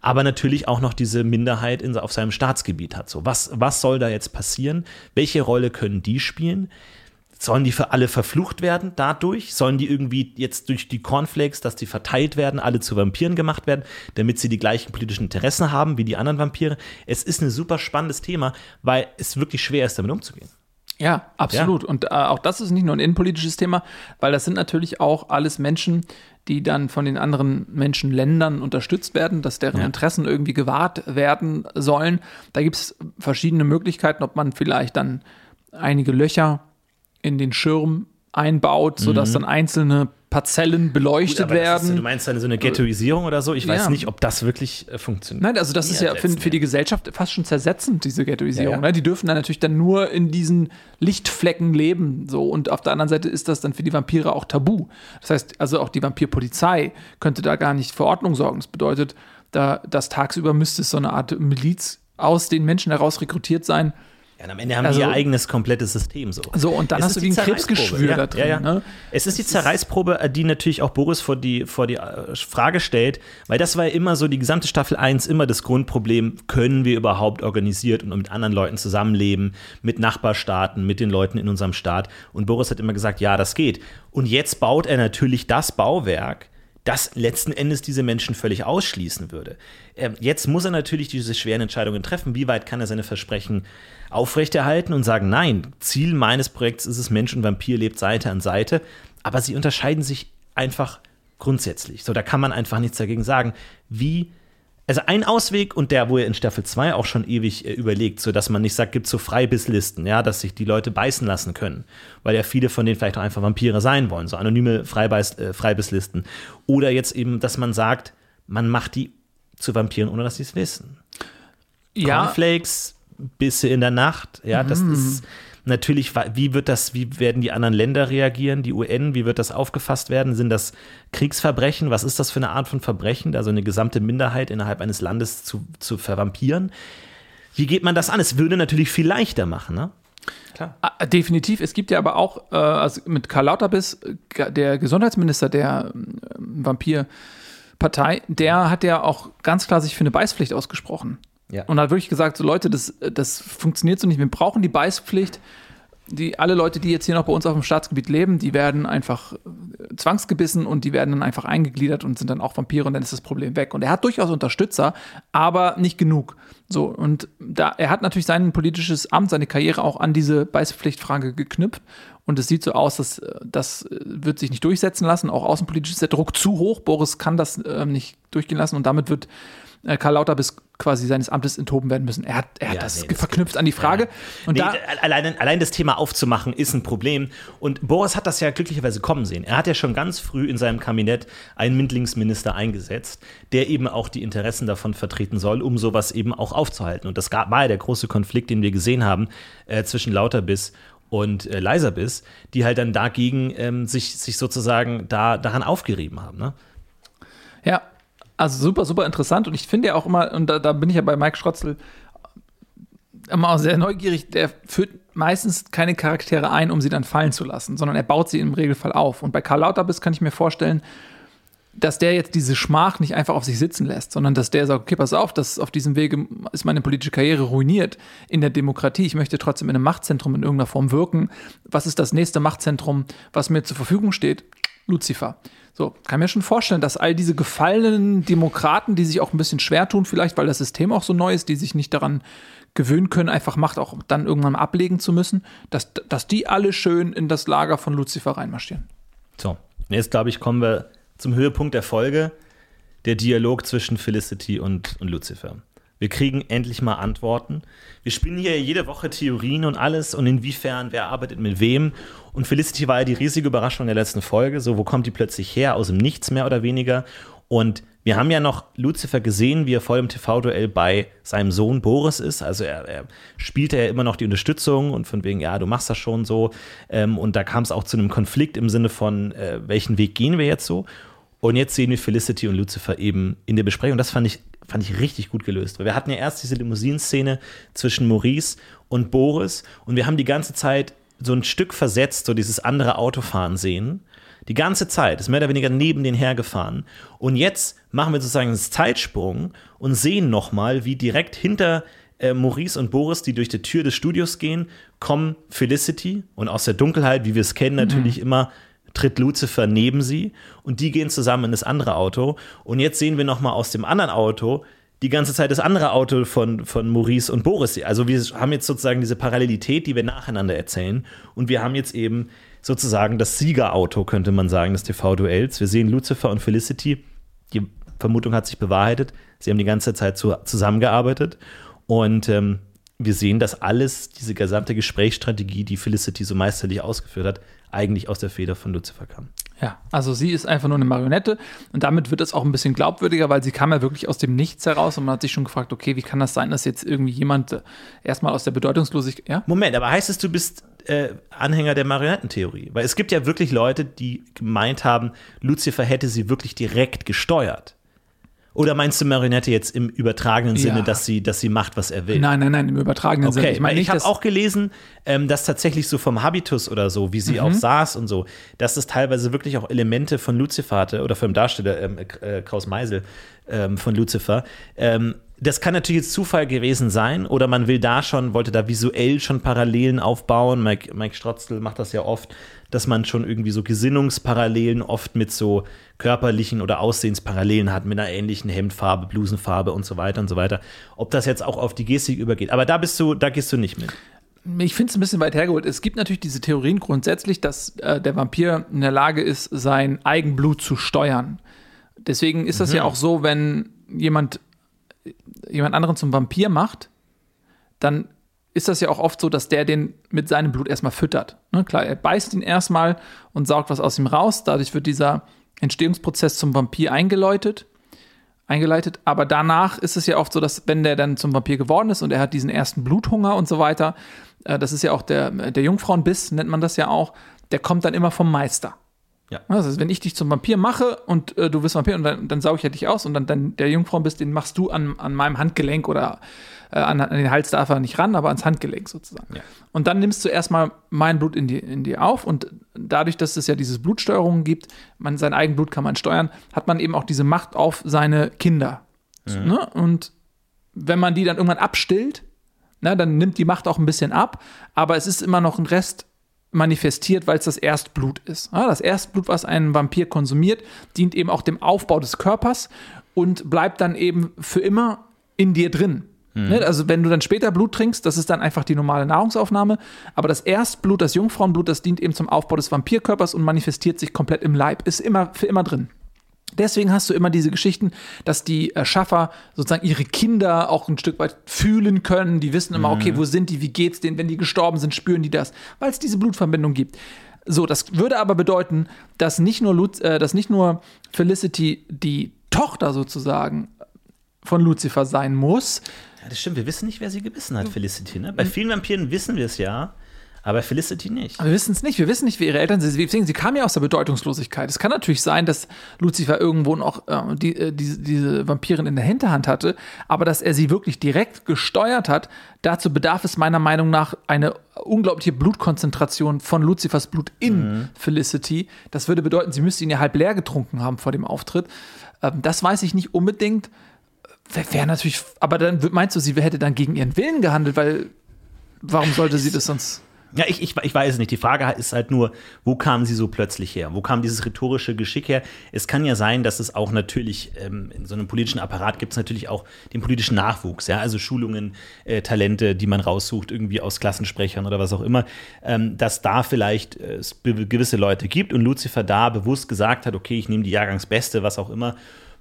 aber natürlich auch noch diese Minderheit in, auf seinem Staatsgebiet hat. So, was, was soll da jetzt passieren? Welche Rolle können die spielen? Sollen die für alle verflucht werden dadurch? Sollen die irgendwie jetzt durch die Cornflakes, dass die verteilt werden, alle zu Vampiren gemacht werden, damit sie die gleichen politischen Interessen haben wie die anderen Vampire? Es ist ein super spannendes Thema, weil es wirklich schwer ist, damit umzugehen. Ja, absolut. Ja. Und äh, auch das ist nicht nur ein innenpolitisches Thema, weil das sind natürlich auch alles Menschen, die dann von den anderen Menschenländern unterstützt werden, dass deren ja. Interessen irgendwie gewahrt werden sollen. Da gibt es verschiedene Möglichkeiten, ob man vielleicht dann einige Löcher in den Schirm einbaut, sodass mhm. dann einzelne Parzellen beleuchtet Gut, werden. Ist, du meinst dann so eine Ghettoisierung oder so? Ich weiß ja. nicht, ob das wirklich äh, funktioniert. Nein, also das ist ja für, für, die Gesellschaft fast schon zersetzend, diese Ghettoisierung. Ja, ja. Ne? Die dürfen dann natürlich dann nur in diesen Lichtflecken leben. So. Und auf der anderen Seite ist das dann für die Vampire auch tabu. Das heißt, also auch die Vampirpolizei könnte da gar nicht für Ordnung sorgen. Das bedeutet, da, dass tagsüber müsste es so eine Art Miliz aus den Menschen heraus rekrutiert sein, Ja, und am Ende haben Also- die ihr eigenes komplettes System so. So, und dann Es hast ist du wie ein Krebsgeschwür Zerreißprobe. da drin. Ja, ja. Ne? Es ist die Zerreißprobe, äh, die natürlich auch Boris vor die, vor die äh, Frage stellt, weil das war ja immer so die gesamte Staffel 1 immer das Grundproblem, können wir überhaupt organisiert und mit anderen Leuten zusammenleben, mit Nachbarstaaten, mit den Leuten in unserem Staat. Und Boris hat immer gesagt, ja, das geht. Und jetzt baut er natürlich das Bauwerk, das letzten Endes diese Menschen völlig ausschließen würde. Ähm, jetzt muss er natürlich diese schweren Entscheidungen treffen. Wie weit kann er seine Versprechen aufrechterhalten und sagen, nein, Ziel meines Projekts ist es, Mensch und Vampir lebt Seite an Seite. Aber sie unterscheiden sich einfach grundsätzlich. So, da kann man einfach nichts dagegen sagen. Wie also ein Ausweg und der, wo er in Staffel 2 auch schon ewig äh, überlegt, so dass man nicht sagt, gibt so Freibisslisten, ja, dass sich die Leute beißen lassen können, weil ja viele von denen vielleicht auch einfach Vampire sein wollen, so anonyme Freibeiß, äh, Freibisslisten. Oder jetzt eben, dass man sagt, man macht die zu Vampiren, ohne dass sie es wissen. Ja, Cornflakes, Bisse in der Nacht, ja, das Mhm. ist natürlich, wie wird das, wie werden die anderen Länder reagieren, die UN, wie wird das aufgefasst werden? Sind das Kriegsverbrechen? Was ist das für eine Art von Verbrechen, also eine gesamte Minderheit innerhalb eines Landes zu, zu vervampieren? Wie geht man das an? Es würde natürlich viel leichter machen, ne? Klar. Ah, Definitiv. Es gibt ja aber auch äh, also mit Karl Lauterbis, äh, der Gesundheitsminister der ähm, Vampirpartei, der hat ja auch ganz klar sich für eine Beißpflicht ausgesprochen. Ja. Und hat wirklich gesagt, so Leute, das, das funktioniert so nicht. Wir brauchen die Beißpflicht. Die, alle Leute, die jetzt hier noch bei uns auf dem Staatsgebiet leben, die werden einfach äh, zwangsgebissen und die werden dann einfach eingegliedert und sind dann auch Vampire und dann ist das Problem weg. Und er hat durchaus Unterstützer, aber nicht genug. So, und da, er hat natürlich sein politisches Amt, seine Karriere auch an diese Beißpflichtfrage geknüpft. Und es sieht so aus, dass äh, das äh, wird sich nicht durchsetzen lassen. Auch außenpolitisch ist der Druck zu hoch. Boris kann das ähm, nicht durchgehen lassen und damit wird äh, Karl Lauterbis quasi seines Amtes enthoben werden müssen. Er hat, er hat Ja, das nee, das verknüpft an die Frage. Ja. Und nee, da, allein, allein das Thema aufzumachen ist ein Problem. Und Boris hat das ja glücklicherweise kommen sehen. Er hat ja schon ganz früh in seinem Kabinett einen Mindlingsminister eingesetzt, der eben auch die Interessen davon vertreten soll, um sowas eben auch aufzuhalten. Und das war ja der große Konflikt, den wir gesehen haben äh, zwischen Lauterbiss und äh, Leiserbiss, die halt dann dagegen ähm, sich, sich sozusagen da, daran aufgerieben haben. Ne? Ja, also super, super interessant. Und ich finde ja auch immer, und da, da bin ich ja bei Mike Schrotzel immer auch sehr neugierig, der führt meistens keine Charaktere ein, um sie dann fallen zu lassen, sondern er baut sie im Regelfall auf. Und bei Karl Lauterbis kann ich mir vorstellen, dass der jetzt diese Schmach nicht einfach auf sich sitzen lässt, sondern dass der sagt, okay, pass auf, das, auf diesem Wege ist meine politische Karriere ruiniert in der Demokratie. Ich möchte trotzdem in einem Machtzentrum in irgendeiner Form wirken. Was ist das nächste Machtzentrum, was mir zur Verfügung steht? Lucifer. So, kann mir schon vorstellen, dass all diese gefallenen Demokraten, die sich auch ein bisschen schwer tun, vielleicht, weil das System auch so neu ist, die sich nicht daran gewöhnen können, einfach Macht auch dann irgendwann ablegen zu müssen, dass, dass die alle schön in das Lager von Lucifer reinmarschieren. So, jetzt glaube ich, kommen wir zum Höhepunkt der Folge, der Dialog zwischen Felicity und, und Lucifer. Wir kriegen endlich mal Antworten. Wir spielen hier jede Woche Theorien und alles und inwiefern, wer arbeitet mit wem. Und Felicity war ja die riesige Überraschung der letzten Folge. So, wo kommt die plötzlich her? Aus dem Nichts mehr oder weniger. Und wir haben ja noch Lucifer gesehen, wie er vor dem TV-Duell bei seinem Sohn Boris ist. Also er, er spielte ja immer noch die Unterstützung und von wegen, ja, du machst das schon so. Ähm, und da kam es auch zu einem Konflikt im Sinne von, äh, welchen Weg gehen wir jetzt so? Und jetzt sehen wir Felicity und Lucifer eben in der Besprechung. Das fand ich, fand ich richtig gut gelöst. Weil wir hatten ja erst diese Limousinenszene zwischen Maurice und Boris und wir haben die ganze Zeit so ein Stück versetzt, so dieses andere Autofahren sehen. Die ganze Zeit ist mehr oder weniger neben den hergefahren. Und jetzt machen wir sozusagen einen Zeitsprung und sehen nochmal, wie direkt hinter äh, Maurice und Boris, die durch die Tür des Studios gehen, kommen Felicity und aus der Dunkelheit, wie wir es kennen, natürlich immer tritt Lucifer neben sie und die gehen zusammen in das andere Auto. Und jetzt sehen wir nochmal aus dem anderen Auto die ganze Zeit das andere Auto von, von Maurice und Boris. Also wir haben jetzt sozusagen diese Parallelität, die wir nacheinander erzählen. Und wir haben jetzt eben sozusagen das Siegerauto, könnte man sagen, des TV-Duells. Wir sehen Lucifer und Felicity. Die Vermutung hat sich bewahrheitet. Sie haben die ganze Zeit zu, zusammengearbeitet. Und ähm, wir sehen, dass alles, diese gesamte Gesprächsstrategie, die Felicity so meisterlich ausgeführt hat, eigentlich aus der Feder von Lucifer kam. Ja, also sie ist einfach nur eine Marionette und damit wird es auch ein bisschen glaubwürdiger, weil sie kam ja wirklich aus dem Nichts heraus und man hat sich schon gefragt, okay, wie kann das sein, dass jetzt irgendwie jemand äh, erstmal aus der Bedeutungslosigkeit, ja? Moment, aber heißt es, du bist äh, Anhänger der Marionettentheorie? Weil es gibt ja wirklich Leute, die gemeint haben, Lucifer hätte sie wirklich direkt gesteuert. Oder meinst du Marionette jetzt im übertragenen Sinne, Ja. dass sie, dass sie macht, was er will? Nein, nein, nein, im übertragenen Sinne. Okay, Ich meine ich, nicht, habe auch gelesen, ähm, dass tatsächlich so vom Habitus oder so, wie sie Mhm. auch saß und so, dass es teilweise wirklich auch Elemente von Lucifer hatte oder vom Darsteller ähm, äh, Kraus Meisel ähm, von Lucifer. Ähm, das kann natürlich jetzt Zufall gewesen sein oder man will da schon, wollte da visuell schon Parallelen aufbauen. Mike, Mike Strotzl macht das ja oft, dass man schon irgendwie so Gesinnungsparallelen oft mit so körperlichen oder Aussehensparallelen hat, mit einer ähnlichen Hemdfarbe, Blusenfarbe und so weiter und so weiter. Ob das jetzt auch auf die Gestik übergeht. Aber da bist du, da gehst du nicht mit. Ich finde es ein bisschen weit hergeholt. Es gibt natürlich diese Theorien grundsätzlich, dass äh, der Vampir in der Lage ist, sein Eigenblut zu steuern. Deswegen ist das ja auch so, wenn jemand jemand anderen zum Vampir macht, dann ist das ja auch oft so, dass der den mit seinem Blut erstmal füttert. Ne? Klar, er beißt ihn erstmal und saugt was aus ihm raus. Dadurch wird dieser Entstehungsprozess zum Vampir eingeläutet eingeleitet. Aber danach ist es ja oft so, dass wenn der dann zum Vampir geworden ist und er hat diesen ersten Bluthunger und so weiter, äh, das ist ja auch der, der Jungfrauenbiss, nennt man das ja auch, der kommt dann immer vom Meister. Ja. Das heißt, wenn ich dich zum Vampir mache und äh, du bist Vampir und dann, dann sauge ich ja dich aus und dann, dann der Jungfrauenbiss, den machst du an, an meinem Handgelenk oder äh, an, an den Hals darf er nicht ran, aber ans Handgelenk sozusagen. Ja. Und dann nimmst du erstmal mein Blut in dir in die auf und dadurch, dass es ja dieses Blutsteuerung gibt, man sein Eigenblut kann man steuern, hat man eben auch diese Macht auf seine Kinder. Ne? Und wenn man die dann irgendwann abstillt, na, dann nimmt die Macht auch ein bisschen ab, aber es ist immer noch ein Rest manifestiert, weil es das Erstblut ist. Ja, das Erstblut, was ein Vampir konsumiert, dient eben auch dem Aufbau des Körpers und bleibt dann eben für immer in dir drin. Ne, Also wenn du dann später Blut trinkst, das ist dann einfach die normale Nahrungsaufnahme, aber das Erstblut, das Jungfrauenblut, das dient eben zum Aufbau des Vampirkörpers und manifestiert sich komplett im Leib, ist immer für immer drin. Deswegen hast du immer diese Geschichten, dass die Erschaffer sozusagen ihre Kinder auch ein Stück weit fühlen können. Die wissen immer, okay, wo sind die, wie geht's denen, wenn die gestorben sind, spüren die das, weil es diese Blutverbindung gibt. So, das würde aber bedeuten, dass nicht nur, Lu äh, dass nicht nur Felicity die Tochter sozusagen von Lucifer sein muss, Ja, das stimmt. Wir wissen nicht, wer sie gebissen hat, Felicity. Ne? Bei vielen Vampiren wissen wir es ja, aber Felicity nicht. Aber wir wissen es nicht. Wir wissen nicht, wie ihre Eltern sind. Deswegen, sie kam ja aus der Bedeutungslosigkeit. Es kann natürlich sein, dass Lucifer irgendwo noch äh, die, äh, diese, diese Vampirin in der Hinterhand hatte, aber dass er sie wirklich direkt gesteuert hat, dazu bedarf es meiner Meinung nach eine unglaubliche Blutkonzentration von Lucifers Blut in Felicity. Das würde bedeuten, sie müsste ihn ja halb leer getrunken haben vor dem Auftritt. Ähm, das weiß ich nicht unbedingt. Wäre wär natürlich, aber dann meinst du, sie hätte dann gegen ihren Willen gehandelt, weil warum sollte sie das sonst? Ja, ich, ich, ich weiß es nicht. Die Frage ist halt nur, wo kam sie so plötzlich her? Wo kam dieses rhetorische Geschick her? Es kann ja sein, dass es auch natürlich, ähm, in so einem politischen Apparat gibt es natürlich auch den politischen Nachwuchs, ja, also Schulungen, äh, Talente, die man raussucht, irgendwie aus Klassensprechern oder was auch immer, ähm, dass da vielleicht äh, gewisse Leute gibt und Lucifer da bewusst gesagt hat, okay, ich nehme die Jahrgangsbeste, was auch immer,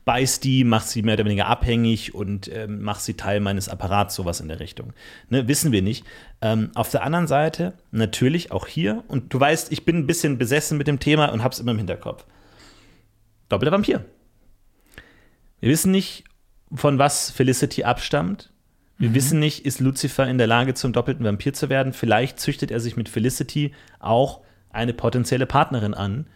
beißt die, macht sie mehr oder weniger abhängig und ähm, macht sie Teil meines Apparats, sowas in der Richtung. Ne, wissen wir nicht. Ähm, auf der anderen Seite, natürlich auch hier, und du weißt, ich bin ein bisschen besessen mit dem Thema und hab's immer im Hinterkopf. Doppelter Vampir. Wir wissen nicht, von was Felicity abstammt. Wir wissen nicht, ist Lucifer in der Lage, zum doppelten Vampir zu werden. Vielleicht züchtet er sich mit Felicity auch eine potenzielle Partnerin an,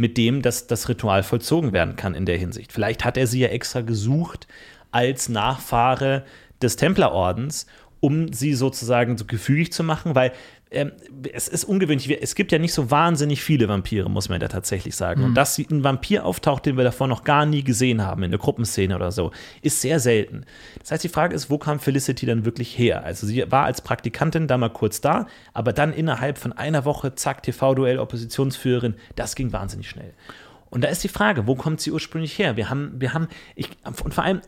mit dem das, das Ritual vollzogen werden kann in der Hinsicht. Vielleicht hat er sie ja extra gesucht als Nachfahre des Templerordens, um sie sozusagen so gefügig zu machen, weil ähm, es ist ungewöhnlich. Es gibt ja nicht so wahnsinnig viele Vampire, muss man ja tatsächlich sagen. Und dass ein Vampir auftaucht, den wir davor noch gar nie gesehen haben, in der Gruppenszene oder so, ist sehr selten. Das heißt, die Frage ist, wo kam Felicity dann wirklich her? Also sie war als Praktikantin da mal kurz da, aber dann innerhalb von einer Woche, zack, TV-Duell, Oppositionsführerin, das ging wahnsinnig schnell. Und da ist die Frage, wo kommt sie ursprünglich her? Wir haben, wir haben, ich, und vor allem,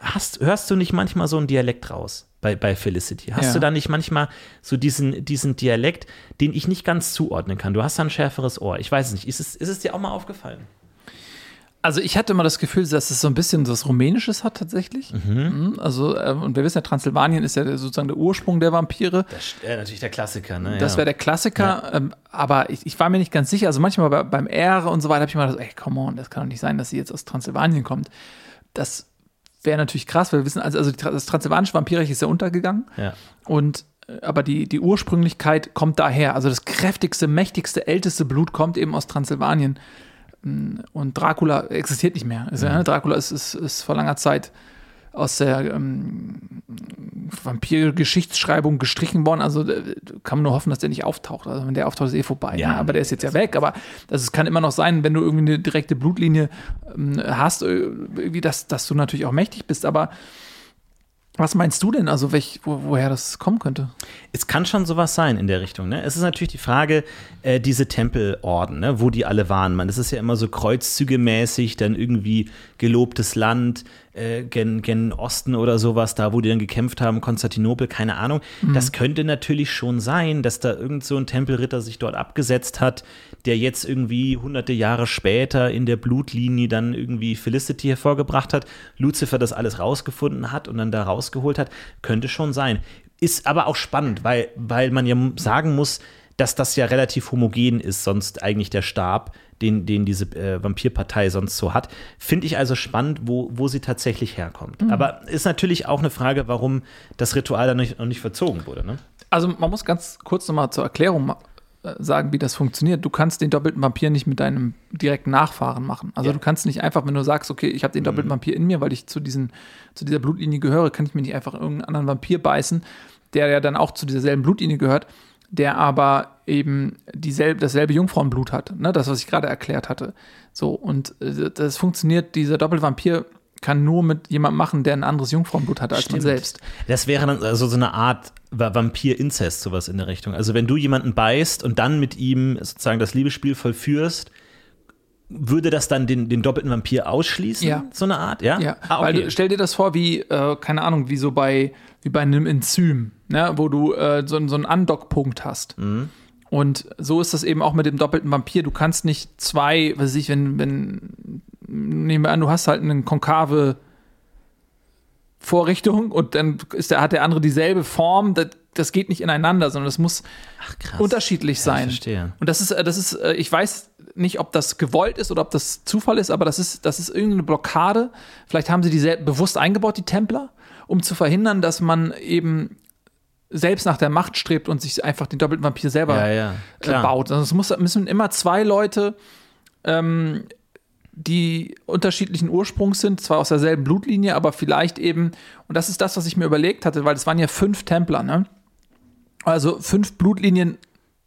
hast, hörst du nicht manchmal so einen Dialekt raus bei, bei Felicity? Hast Ja. du da nicht manchmal so diesen, diesen Dialekt, den ich nicht ganz zuordnen kann? Du hast da ein schärferes Ohr. Ich weiß es nicht. Ist es, ist es dir auch mal aufgefallen? Also ich hatte immer das Gefühl, dass es so ein bisschen was Rumänisches hat tatsächlich. Mhm. Also, äh, und wir wissen ja, Transsilvanien ist ja sozusagen der Ursprung der Vampire. Das ist äh, natürlich der Klassiker, ne? Das ja. wäre der Klassiker, ähm, aber ich, ich war mir nicht ganz sicher. Also manchmal bei, beim R und so weiter habe ich mal gedacht, ey, come on, das kann doch nicht sein, dass sie jetzt aus Transsilvanien kommt. Das wäre natürlich krass, weil wir wissen, also, also das transsilvanische Vampirreich ist ja untergegangen. ja. Und äh, aber die, die Ursprünglichkeit kommt daher. Also das kräftigste, mächtigste, älteste Blut kommt eben aus Transsilvanien. und Dracula existiert nicht mehr. Also, mhm. Dracula ist, ist, ist vor langer Zeit aus der ähm, Vampir-Geschichtsschreibung gestrichen worden. Also äh, kann man nur hoffen, dass der nicht auftaucht. Also wenn der auftaucht, ist eh vorbei. Ja, ne? Aber der ist jetzt ja weg. Aber das, es kann immer noch sein, wenn du irgendwie eine direkte Blutlinie ähm, hast, äh, irgendwie, dass, dass du natürlich auch mächtig bist. Aber was meinst du denn, also welch, wo, woher das kommen könnte? Es kann schon sowas sein in der Richtung. Ne? Es ist natürlich die Frage, äh, diese Tempelorden, ne? wo die alle waren. Man, das ist ja immer so kreuzzügemäßig, dann irgendwie gelobtes Land, äh, gen, gen Osten oder sowas, da wo die dann gekämpft haben, Konstantinopel, keine Ahnung. Mhm. Das könnte natürlich schon sein, dass da irgend so ein Tempelritter sich dort abgesetzt hat, der jetzt irgendwie hunderte Jahre später in der Blutlinie dann irgendwie Felicity hervorgebracht hat, Lucifer das alles rausgefunden hat und dann da rausgeholt hat. Könnte schon sein. Ist aber auch spannend, weil, weil man ja sagen muss, dass das ja relativ homogen ist, sonst eigentlich der Stab, den, den diese äh, Vampirpartei sonst so hat. Finde ich also spannend, wo, wo sie tatsächlich herkommt. Mhm. Aber ist natürlich auch eine Frage, warum das Ritual dann noch nicht verzogen wurde. Ne? Also man muss ganz kurz nochmal zur Erklärung äh, sagen, wie das funktioniert. Du kannst den doppelten Vampir nicht mit deinem direkten Nachfahren machen. Also ja. du kannst nicht einfach, wenn du sagst, okay, ich habe den doppelten mhm. Vampir in mir, weil ich zu, diesen, zu dieser Blutlinie gehöre, kann ich mir nicht einfach irgendeinen anderen Vampir beißen, der ja dann auch zu dieser selben Blutlinie gehört der aber eben dieselbe, dasselbe Jungfrauenblut hat, ne? das, was ich gerade erklärt hatte. So, und äh, das funktioniert, dieser Doppelvampir kann nur mit jemandem machen, der ein anderes Jungfrauenblut hat als Stimmt. man selbst. Das wäre dann also so eine Art Vampir-Inzest, sowas in der Richtung. Also wenn du jemanden beißt und dann mit ihm sozusagen das Liebesspiel vollführst, würde das dann den, den doppelten Vampir ausschließen? Ja. So eine Art, ja? Ja, ah, okay. weil stell dir das vor, wie, äh, keine Ahnung, wie so bei, wie bei einem Enzym ne, wo du äh, so, so einen Undock-Punkt hast. Mhm. Und so ist das eben auch mit dem doppelten Vampir. Du kannst nicht zwei, was weiß ich, wenn, wenn, nehmen wir an, du hast halt eine konkave Vorrichtung und dann ist der, hat der andere dieselbe Form. Das, das geht nicht ineinander, sondern es muss Ach, unterschiedlich sein. ich verstehe. Und das ist, äh, das ist, äh, ich weiß nicht, ob das gewollt ist oder ob das Zufall ist, aber das ist, das ist irgendeine Blockade. Vielleicht haben sie die bewusst eingebaut, die Templer, um zu verhindern, dass man eben selbst nach der Macht strebt und sich einfach den doppelten Vampir selber ja, ja, äh, baut. Also es muss, müssen immer zwei Leute, ähm, die unterschiedlichen Ursprungs sind, zwar aus derselben Blutlinie, aber vielleicht eben, und das ist das, was ich mir überlegt hatte, weil es waren ja fünf Templer, ne? Also fünf Blutlinien,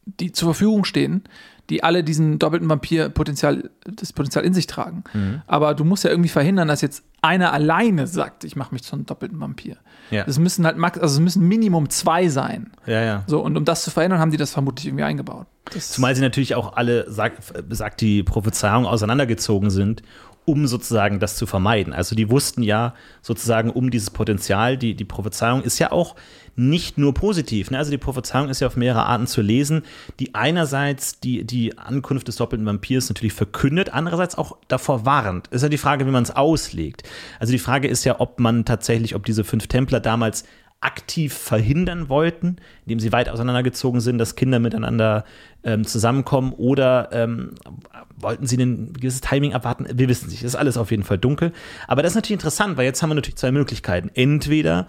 die zur Verfügung stehen, die alle diesen doppelten Vampir-Potenzial, das Potenzial in sich tragen. Mhm. Aber du musst ja irgendwie verhindern, dass jetzt einer alleine sagt, ich mache mich zu einem doppelten Vampir. Ja. Es müssen halt max, also es müssen Minimum zwei sein. Ja, ja. So, und um das zu verhindern, haben die das vermutlich irgendwie eingebaut. Das Zumal sie natürlich auch alle, sagt, sagt die Prophezeiung, auseinandergezogen sind um sozusagen das zu vermeiden. Also die wussten ja sozusagen um dieses Potenzial, die, die Prophezeiung ist ja auch nicht nur positiv. Ne? Also die Prophezeiung ist ja auf mehrere Arten zu lesen, die einerseits die, die Ankunft des doppelten Vampirs natürlich verkündet, andererseits auch davor warnt. Ist ja die Frage, wie man es auslegt. Also die Frage ist ja, ob man tatsächlich, ob diese fünf Templer damals aktiv verhindern wollten, indem sie weit auseinandergezogen sind, dass Kinder miteinander ähm, zusammenkommen oder ähm, wollten sie ein gewisses Timing abwarten? Wir wissen es nicht. Das ist alles auf jeden Fall dunkel. Aber das ist natürlich interessant, weil jetzt haben wir natürlich zwei Möglichkeiten. Entweder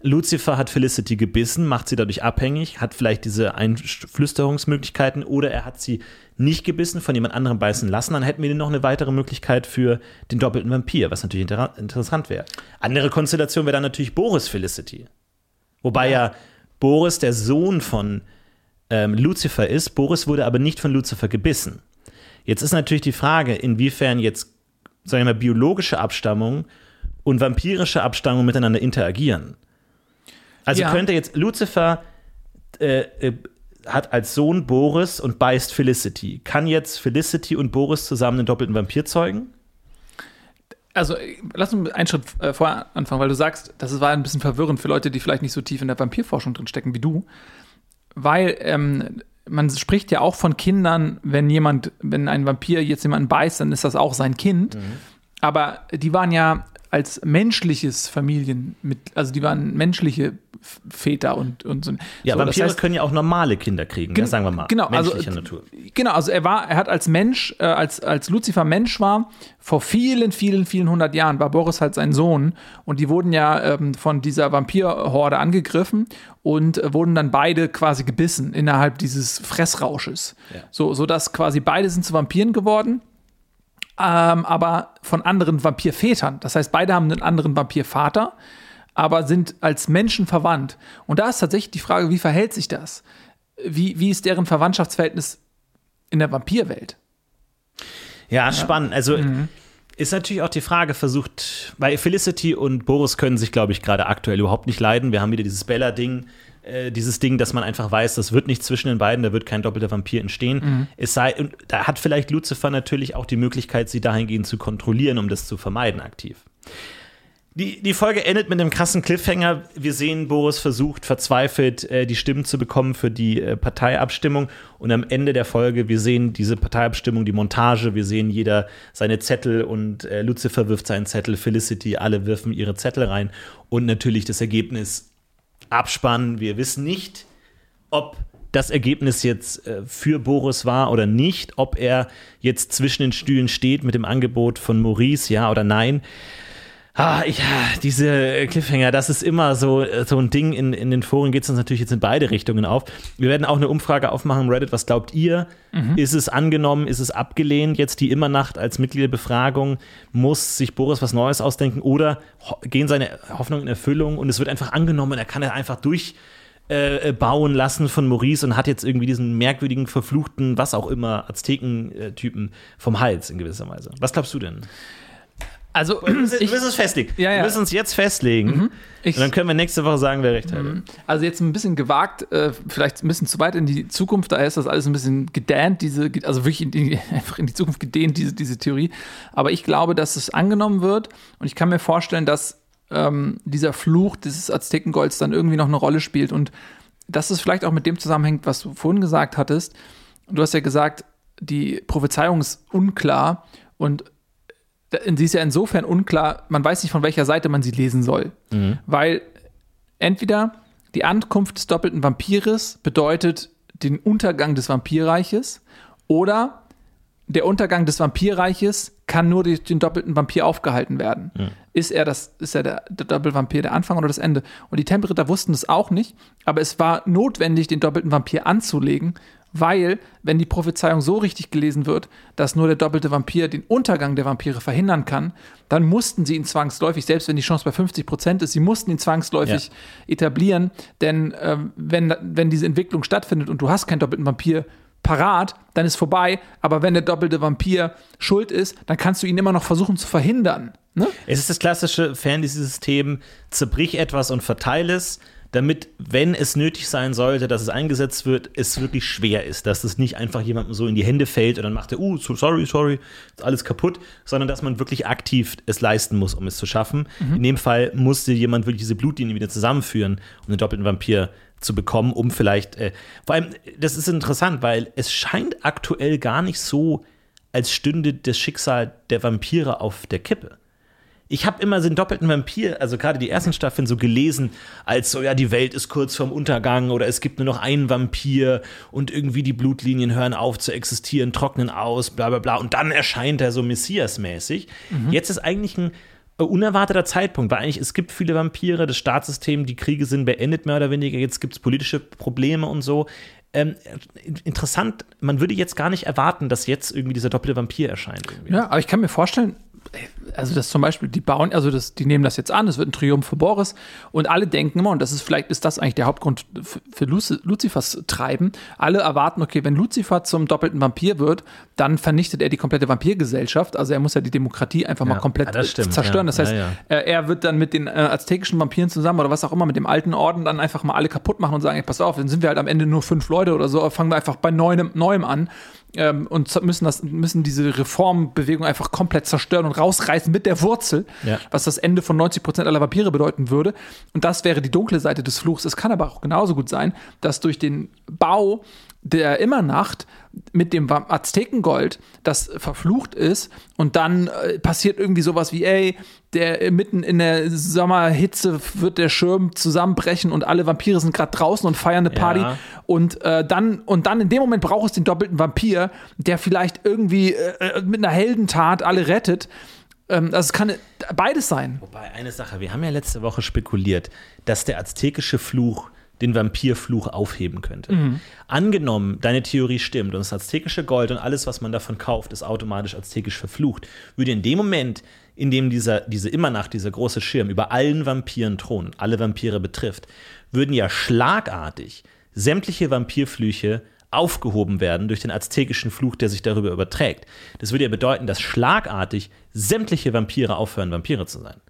Lucifer hat Felicity gebissen, macht sie dadurch abhängig, hat vielleicht diese Einflüsterungsmöglichkeiten oder er hat sie nicht gebissen, von jemand anderem beißen lassen, dann hätten wir noch eine weitere Möglichkeit für den doppelten Vampir, was natürlich inter interessant wäre. Andere Konstellation wäre dann natürlich Boris Felicity. Wobei ja, Boris der Sohn von ähm, Lucifer ist. Boris wurde aber nicht von Lucifer gebissen. Jetzt ist natürlich die Frage, inwiefern jetzt, sagen wir mal, biologische Abstammung und vampirische Abstammung miteinander interagieren. Also ja. könnte jetzt Lucifer äh, äh, hat als Sohn Boris und beißt Felicity. Kann jetzt Felicity und Boris zusammen einen doppelten Vampir zeugen? also lass uns einen Schritt äh, vorher anfangen, weil du sagst, das war ein bisschen verwirrend für Leute, die vielleicht nicht so tief in der Vampirforschung drin stecken wie du, weil ähm, man spricht ja auch von Kindern, wenn jemand, wenn ein Vampir jetzt jemanden beißt, dann ist das auch sein Kind. Mhm. Aber die waren ja als menschliches Familien mit, also die waren menschliche Väter und, und so. Ja, so, Vampire das heißt, können ja auch normale Kinder kriegen, ne, sagen wir mal. Genau, also, Natur. Genau, also er war, er hat als Mensch, äh, als, als Lucifer Mensch war, vor vielen, vielen, vielen hundert Jahren war Boris halt sein Sohn und die wurden ja ähm, von dieser Vampirhorde angegriffen und äh, wurden dann beide quasi gebissen innerhalb dieses Fressrausches. Ja. So, sodass quasi beide sind zu Vampiren geworden ähm, aber von anderen Vampirvätern. Das heißt, beide haben einen anderen Vampirvater, aber sind als Menschen verwandt. Und da ist tatsächlich die Frage, wie verhält sich das? Wie, wie ist deren Verwandtschaftsverhältnis in der Vampirwelt? Ja, spannend. Also mhm. ist natürlich auch die Frage versucht, weil Felicity und Boris können sich, glaube ich, gerade aktuell überhaupt nicht leiden. Wir haben wieder dieses Bella-Ding, äh, dieses Ding, dass man einfach weiß, das wird nicht zwischen den beiden, da wird kein doppelter Vampir entstehen. Mhm. Es sei, und da hat vielleicht Lucifer natürlich auch die Möglichkeit, sie dahingehend zu kontrollieren, um das zu vermeiden aktiv. Die, die Folge endet mit einem krassen Cliffhanger. Wir sehen, Boris versucht verzweifelt, äh, die Stimmen zu bekommen für die äh, Parteiabstimmung. Und am Ende der Folge, wir sehen diese Parteiabstimmung, die Montage, wir sehen jeder seine Zettel und äh, Lucifer wirft seinen Zettel, Felicity, alle wirfen ihre Zettel rein. Und natürlich das Ergebnis Abspann. Wir wissen nicht, ob das Ergebnis jetzt äh, für Boris war oder nicht, ob er jetzt zwischen den Stühlen steht mit dem Angebot von Maurice, ja oder nein. Ah, ja, diese Cliffhanger, das ist immer so, so ein Ding. In, in den Foren geht es uns natürlich jetzt in beide Richtungen auf. Wir werden auch eine Umfrage aufmachen im Reddit. Was glaubt ihr? Mhm. Ist es angenommen? Ist es abgelehnt? Jetzt die Immernacht als Mitgliederbefragung. Muss sich Boris was Neues ausdenken? Oder gehen seine Hoffnungen in Erfüllung und es wird einfach angenommen und er kann er einfach durch äh, bauen lassen von Maurice und hat jetzt irgendwie diesen merkwürdigen, verfluchten, was auch immer, Azteken-Typen vom Hals in gewisser Weise. Was glaubst du denn? Also, wir müssen, ich, es festlegen. Ja, ja. Wir müssen uns jetzt festlegen. Mhm. Ich, und dann können wir nächste Woche sagen, wer recht hat. Mhm. Also, jetzt ein bisschen gewagt, äh, vielleicht ein bisschen zu weit in die Zukunft. Daher ist das alles ein bisschen gedehnt, diese, also wirklich in die, einfach in die Zukunft gedehnt, diese, diese Theorie. Aber ich glaube, dass es angenommen wird. Und ich kann mir vorstellen, dass ähm, dieser Fluch dieses Aztekengolds dann irgendwie noch eine Rolle spielt. Und dass es vielleicht auch mit dem zusammenhängt, was du vorhin gesagt hattest. Du hast ja gesagt, die Prophezeiung ist unklar. Und sie ist ja insofern unklar, man weiß nicht, von welcher Seite man sie lesen soll. Mhm. Weil entweder die Ankunft des doppelten Vampires bedeutet den Untergang des Vampirreiches oder der Untergang des Vampirreiches kann nur durch den doppelten Vampir aufgehalten werden. Mhm. Ist er das, ist er der, der Doppelvampir der Anfang oder das Ende? Und die Tempelritter wussten das auch nicht, aber es war notwendig, den doppelten Vampir anzulegen, weil, wenn die Prophezeiung so richtig gelesen wird, dass nur der doppelte Vampir den Untergang der Vampire verhindern kann, dann mussten sie ihn zwangsläufig, selbst wenn die Chance bei 50 Prozent ist, sie mussten ihn zwangsläufig ja. etablieren, denn äh, wenn, wenn diese Entwicklung stattfindet und du hast keinen doppelten Vampir parat, dann ist vorbei, aber wenn der doppelte Vampir schuld ist, dann kannst du ihn immer noch versuchen zu verhindern. Ne? Es ist das klassische Fantasy-System, zerbrich etwas und verteile es damit, wenn es nötig sein sollte, dass es eingesetzt wird, es wirklich schwer ist, dass es nicht einfach jemandem so in die Hände fällt und dann macht er, uh, sorry, sorry, ist alles kaputt, sondern dass man wirklich aktiv es leisten muss, um es zu schaffen. Mhm. In dem Fall musste jemand wirklich diese Blutlinie wieder zusammenführen, um den doppelten Vampir zu bekommen, um vielleicht, äh, vor allem, das ist interessant, weil es scheint aktuell gar nicht so, als stünde das Schicksal der Vampire auf der Kippe ich habe immer den doppelten Vampir, also gerade die ersten Staffeln so gelesen, als so, ja, die Welt ist kurz vorm Untergang oder es gibt nur noch einen Vampir und irgendwie die Blutlinien hören auf zu existieren, trocknen aus, bla bla bla. Und dann erscheint er so Messias-mäßig. Mhm. Jetzt ist eigentlich ein äh, unerwarteter Zeitpunkt, weil eigentlich es gibt viele Vampire, das Staatssystem, die Kriege sind beendet mehr oder weniger, jetzt gibt es politische Probleme und so. Ähm, interessant, man würde jetzt gar nicht erwarten, dass jetzt irgendwie dieser doppelte Vampir erscheint. Irgendwie. Ja, aber ich kann mir vorstellen, also das zum Beispiel, die bauen, also das, die nehmen das jetzt an, es wird ein Triumph für Boris und alle denken immer, und das ist vielleicht, ist das eigentlich der Hauptgrund für, für Luzifers Treiben, alle erwarten, okay, wenn Lucifer zum doppelten Vampir wird, dann vernichtet er die komplette Vampirgesellschaft, also er muss ja die Demokratie einfach ja, mal komplett ja, zerstören, das heißt, ja, er wird dann mit den äh, aztekischen Vampiren zusammen oder was auch immer, mit dem alten Orden dann einfach mal alle kaputt machen und sagen, ey, pass auf, dann sind wir halt am Ende nur fünf Leute oder so, fangen wir einfach bei neuem, neuem an ähm, und müssen, das, müssen diese Reformbewegung einfach komplett zerstören und rausreißen mit der Wurzel, ja. was das Ende von 90 Prozent aller Vampire bedeuten würde. Und das wäre die dunkle Seite des Fluchs. Es kann aber auch genauso gut sein, dass durch den Bau der Immernacht mit dem Aztekengold, das verflucht ist und dann äh, passiert irgendwie sowas wie, ey, der mitten in der Sommerhitze wird der Schirm zusammenbrechen und alle Vampire sind gerade draußen und feiern eine Party ja. und äh, dann und dann in dem Moment braucht es den doppelten Vampir, der vielleicht irgendwie äh, äh mit einer Heldentat alle rettet. Ähm, also es kann beides sein. Wobei eine Sache, wir haben ja letzte Woche spekuliert, dass der aztekische Fluch den Vampirfluch aufheben könnte. Mhm. Angenommen, deine Theorie stimmt und das aztekische Gold und alles, was man davon kauft, ist automatisch aztekisch verflucht, würde in dem Moment, in dem dieser, diese Immernacht, dieser große Schirm über allen Vampiren thronen, alle Vampire betrifft, würden ja schlagartig sämtliche Vampirflüche aufgehoben werden durch den aztekischen Fluch, der sich darüber überträgt. Das würde ja bedeuten, dass schlagartig sämtliche Vampire aufhören, Vampire zu sein.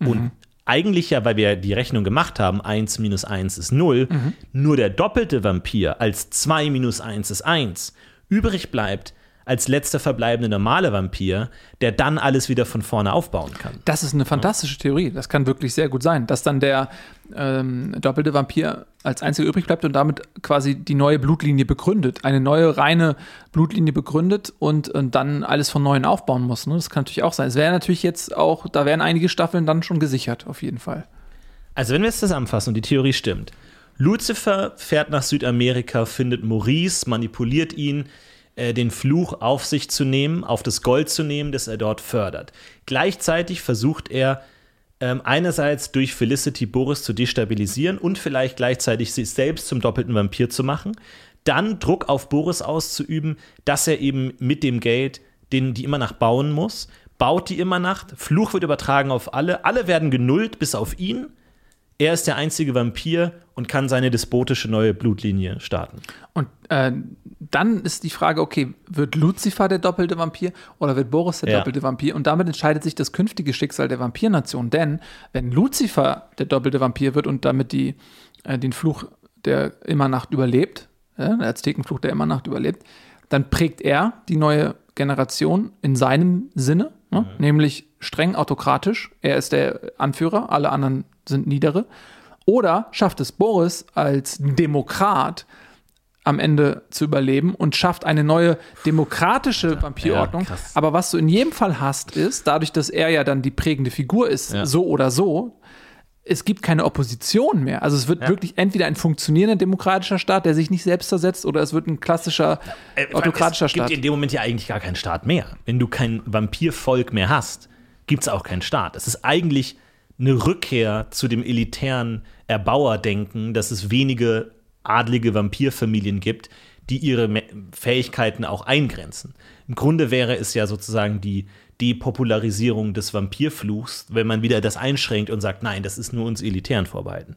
Mhm. Eigentlich ja, weil wir die Rechnung gemacht haben, 1 minus 1 ist 0, mhm. nur der doppelte Vampir als 2 minus 1 ist 1 übrig bleibt, als letzter verbleibende normale Vampir, der dann alles wieder von vorne aufbauen kann. Das ist eine fantastische Theorie. Das kann wirklich sehr gut sein, dass dann der ähm, doppelte Vampir als einziger übrig bleibt und damit quasi die neue Blutlinie begründet, eine neue reine Blutlinie begründet und, und dann alles von neuem aufbauen muss. Ne? Das kann natürlich auch sein. Es wäre natürlich jetzt auch, da wären einige Staffeln dann schon gesichert, auf jeden Fall. Also wenn wir es zusammenfassen und die Theorie stimmt, Lucifer fährt nach Südamerika, findet Maurice, manipuliert ihn, äh, den Fluch auf sich zu nehmen, auf das Gold zu nehmen, das er dort fördert. Gleichzeitig versucht er ähm, einerseits durch Felicity Boris zu destabilisieren und vielleicht gleichzeitig sich selbst zum doppelten Vampir zu machen, dann Druck auf Boris auszuüben, dass er eben mit dem Geld den, die Immernacht bauen muss, baut die Immernacht, Fluch wird übertragen auf alle, alle werden genullt bis auf ihn er ist der einzige Vampir und kann seine despotische neue Blutlinie starten. Und äh, dann ist die Frage, okay, wird Lucifer der doppelte Vampir oder wird Boris der ja. doppelte Vampir? Und damit entscheidet sich das künftige Schicksal der Vampirnation. Denn wenn Lucifer der doppelte Vampir wird und damit die, äh, den Fluch der Immernacht überlebt, äh, der Aztekenfluch der Immernacht überlebt, dann prägt er die neue Generation in seinem Sinne, ne? mhm. nämlich streng autokratisch. Er ist der Anführer, alle anderen sind niedere. Oder schafft es Boris als Demokrat am Ende zu überleben und schafft eine neue demokratische Vampirordnung. Ja, Aber was du in jedem Fall hast, ist, dadurch, dass er ja dann die prägende Figur ist, ja. so oder so, es gibt keine Opposition mehr. Also es wird ja. wirklich entweder ein funktionierender demokratischer Staat, der sich nicht selbst zersetzt, oder es wird ein klassischer äh, autokratischer Staat. Es gibt in dem Moment ja eigentlich gar keinen Staat mehr. Wenn du kein Vampirvolk mehr hast, gibt es auch keinen Staat. Es ist eigentlich eine Rückkehr zu dem elitären Erbauerdenken, dass es wenige adlige Vampirfamilien gibt, die ihre Fähigkeiten auch eingrenzen. Im Grunde wäre es ja sozusagen die Depopularisierung des Vampirfluchs, wenn man wieder das einschränkt und sagt, nein, das ist nur uns Elitären vorbehalten.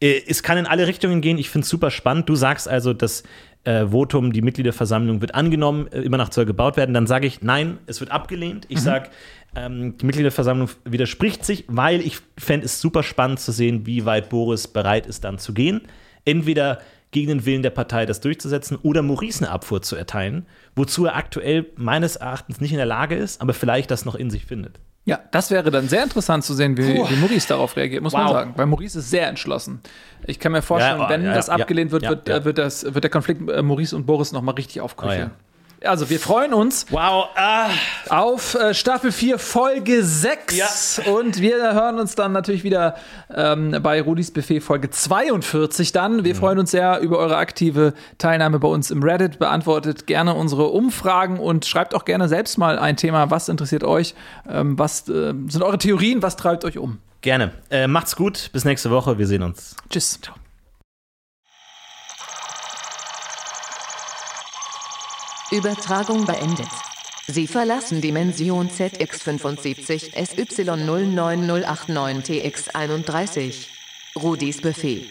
Äh, es kann in alle Richtungen gehen. Ich finde es super spannend. Du sagst also, das äh, Votum, die Mitgliederversammlung wird angenommen, äh, immer nach soll gebaut werden. Dann sage ich, nein, es wird abgelehnt. Ich mhm. sage, ähm, die Mitgliederversammlung widerspricht sich, weil ich fände es super spannend zu sehen, wie weit Boris bereit ist, dann zu gehen. Entweder gegen den Willen der Partei das durchzusetzen oder Maurice eine Abfuhr zu erteilen, wozu er aktuell meines Erachtens nicht in der Lage ist, aber vielleicht das noch in sich findet. Ja, das wäre dann sehr interessant zu sehen, wie, wie Maurice darauf reagiert, muss wow. man sagen. Weil Maurice ist sehr entschlossen. Ich kann mir vorstellen, ja, oh, wenn ja, das abgelehnt wird, wird, äh, wird, das, wird der Konflikt äh, Maurice und Boris noch mal richtig aufköcheln. Oh, also wir freuen uns wow, ah. auf äh, Staffel 4, Folge 6. Ja. Und wir hören uns dann natürlich wieder ähm, bei Rudis Buffet Folge 42 dann. Wir mhm. freuen uns sehr über eure aktive Teilnahme bei uns im Reddit. Beantwortet gerne unsere Umfragen und schreibt auch gerne selbst mal ein Thema. Was interessiert euch? Ähm, was äh, sind eure Theorien? Was treibt euch um? Gerne. Äh, macht's gut. Bis nächste Woche. Wir sehen uns. Tschüss. Ciao. Übertragung beendet. Sie verlassen Dimension ZX75 SY09089TX31. Rudis Befehl.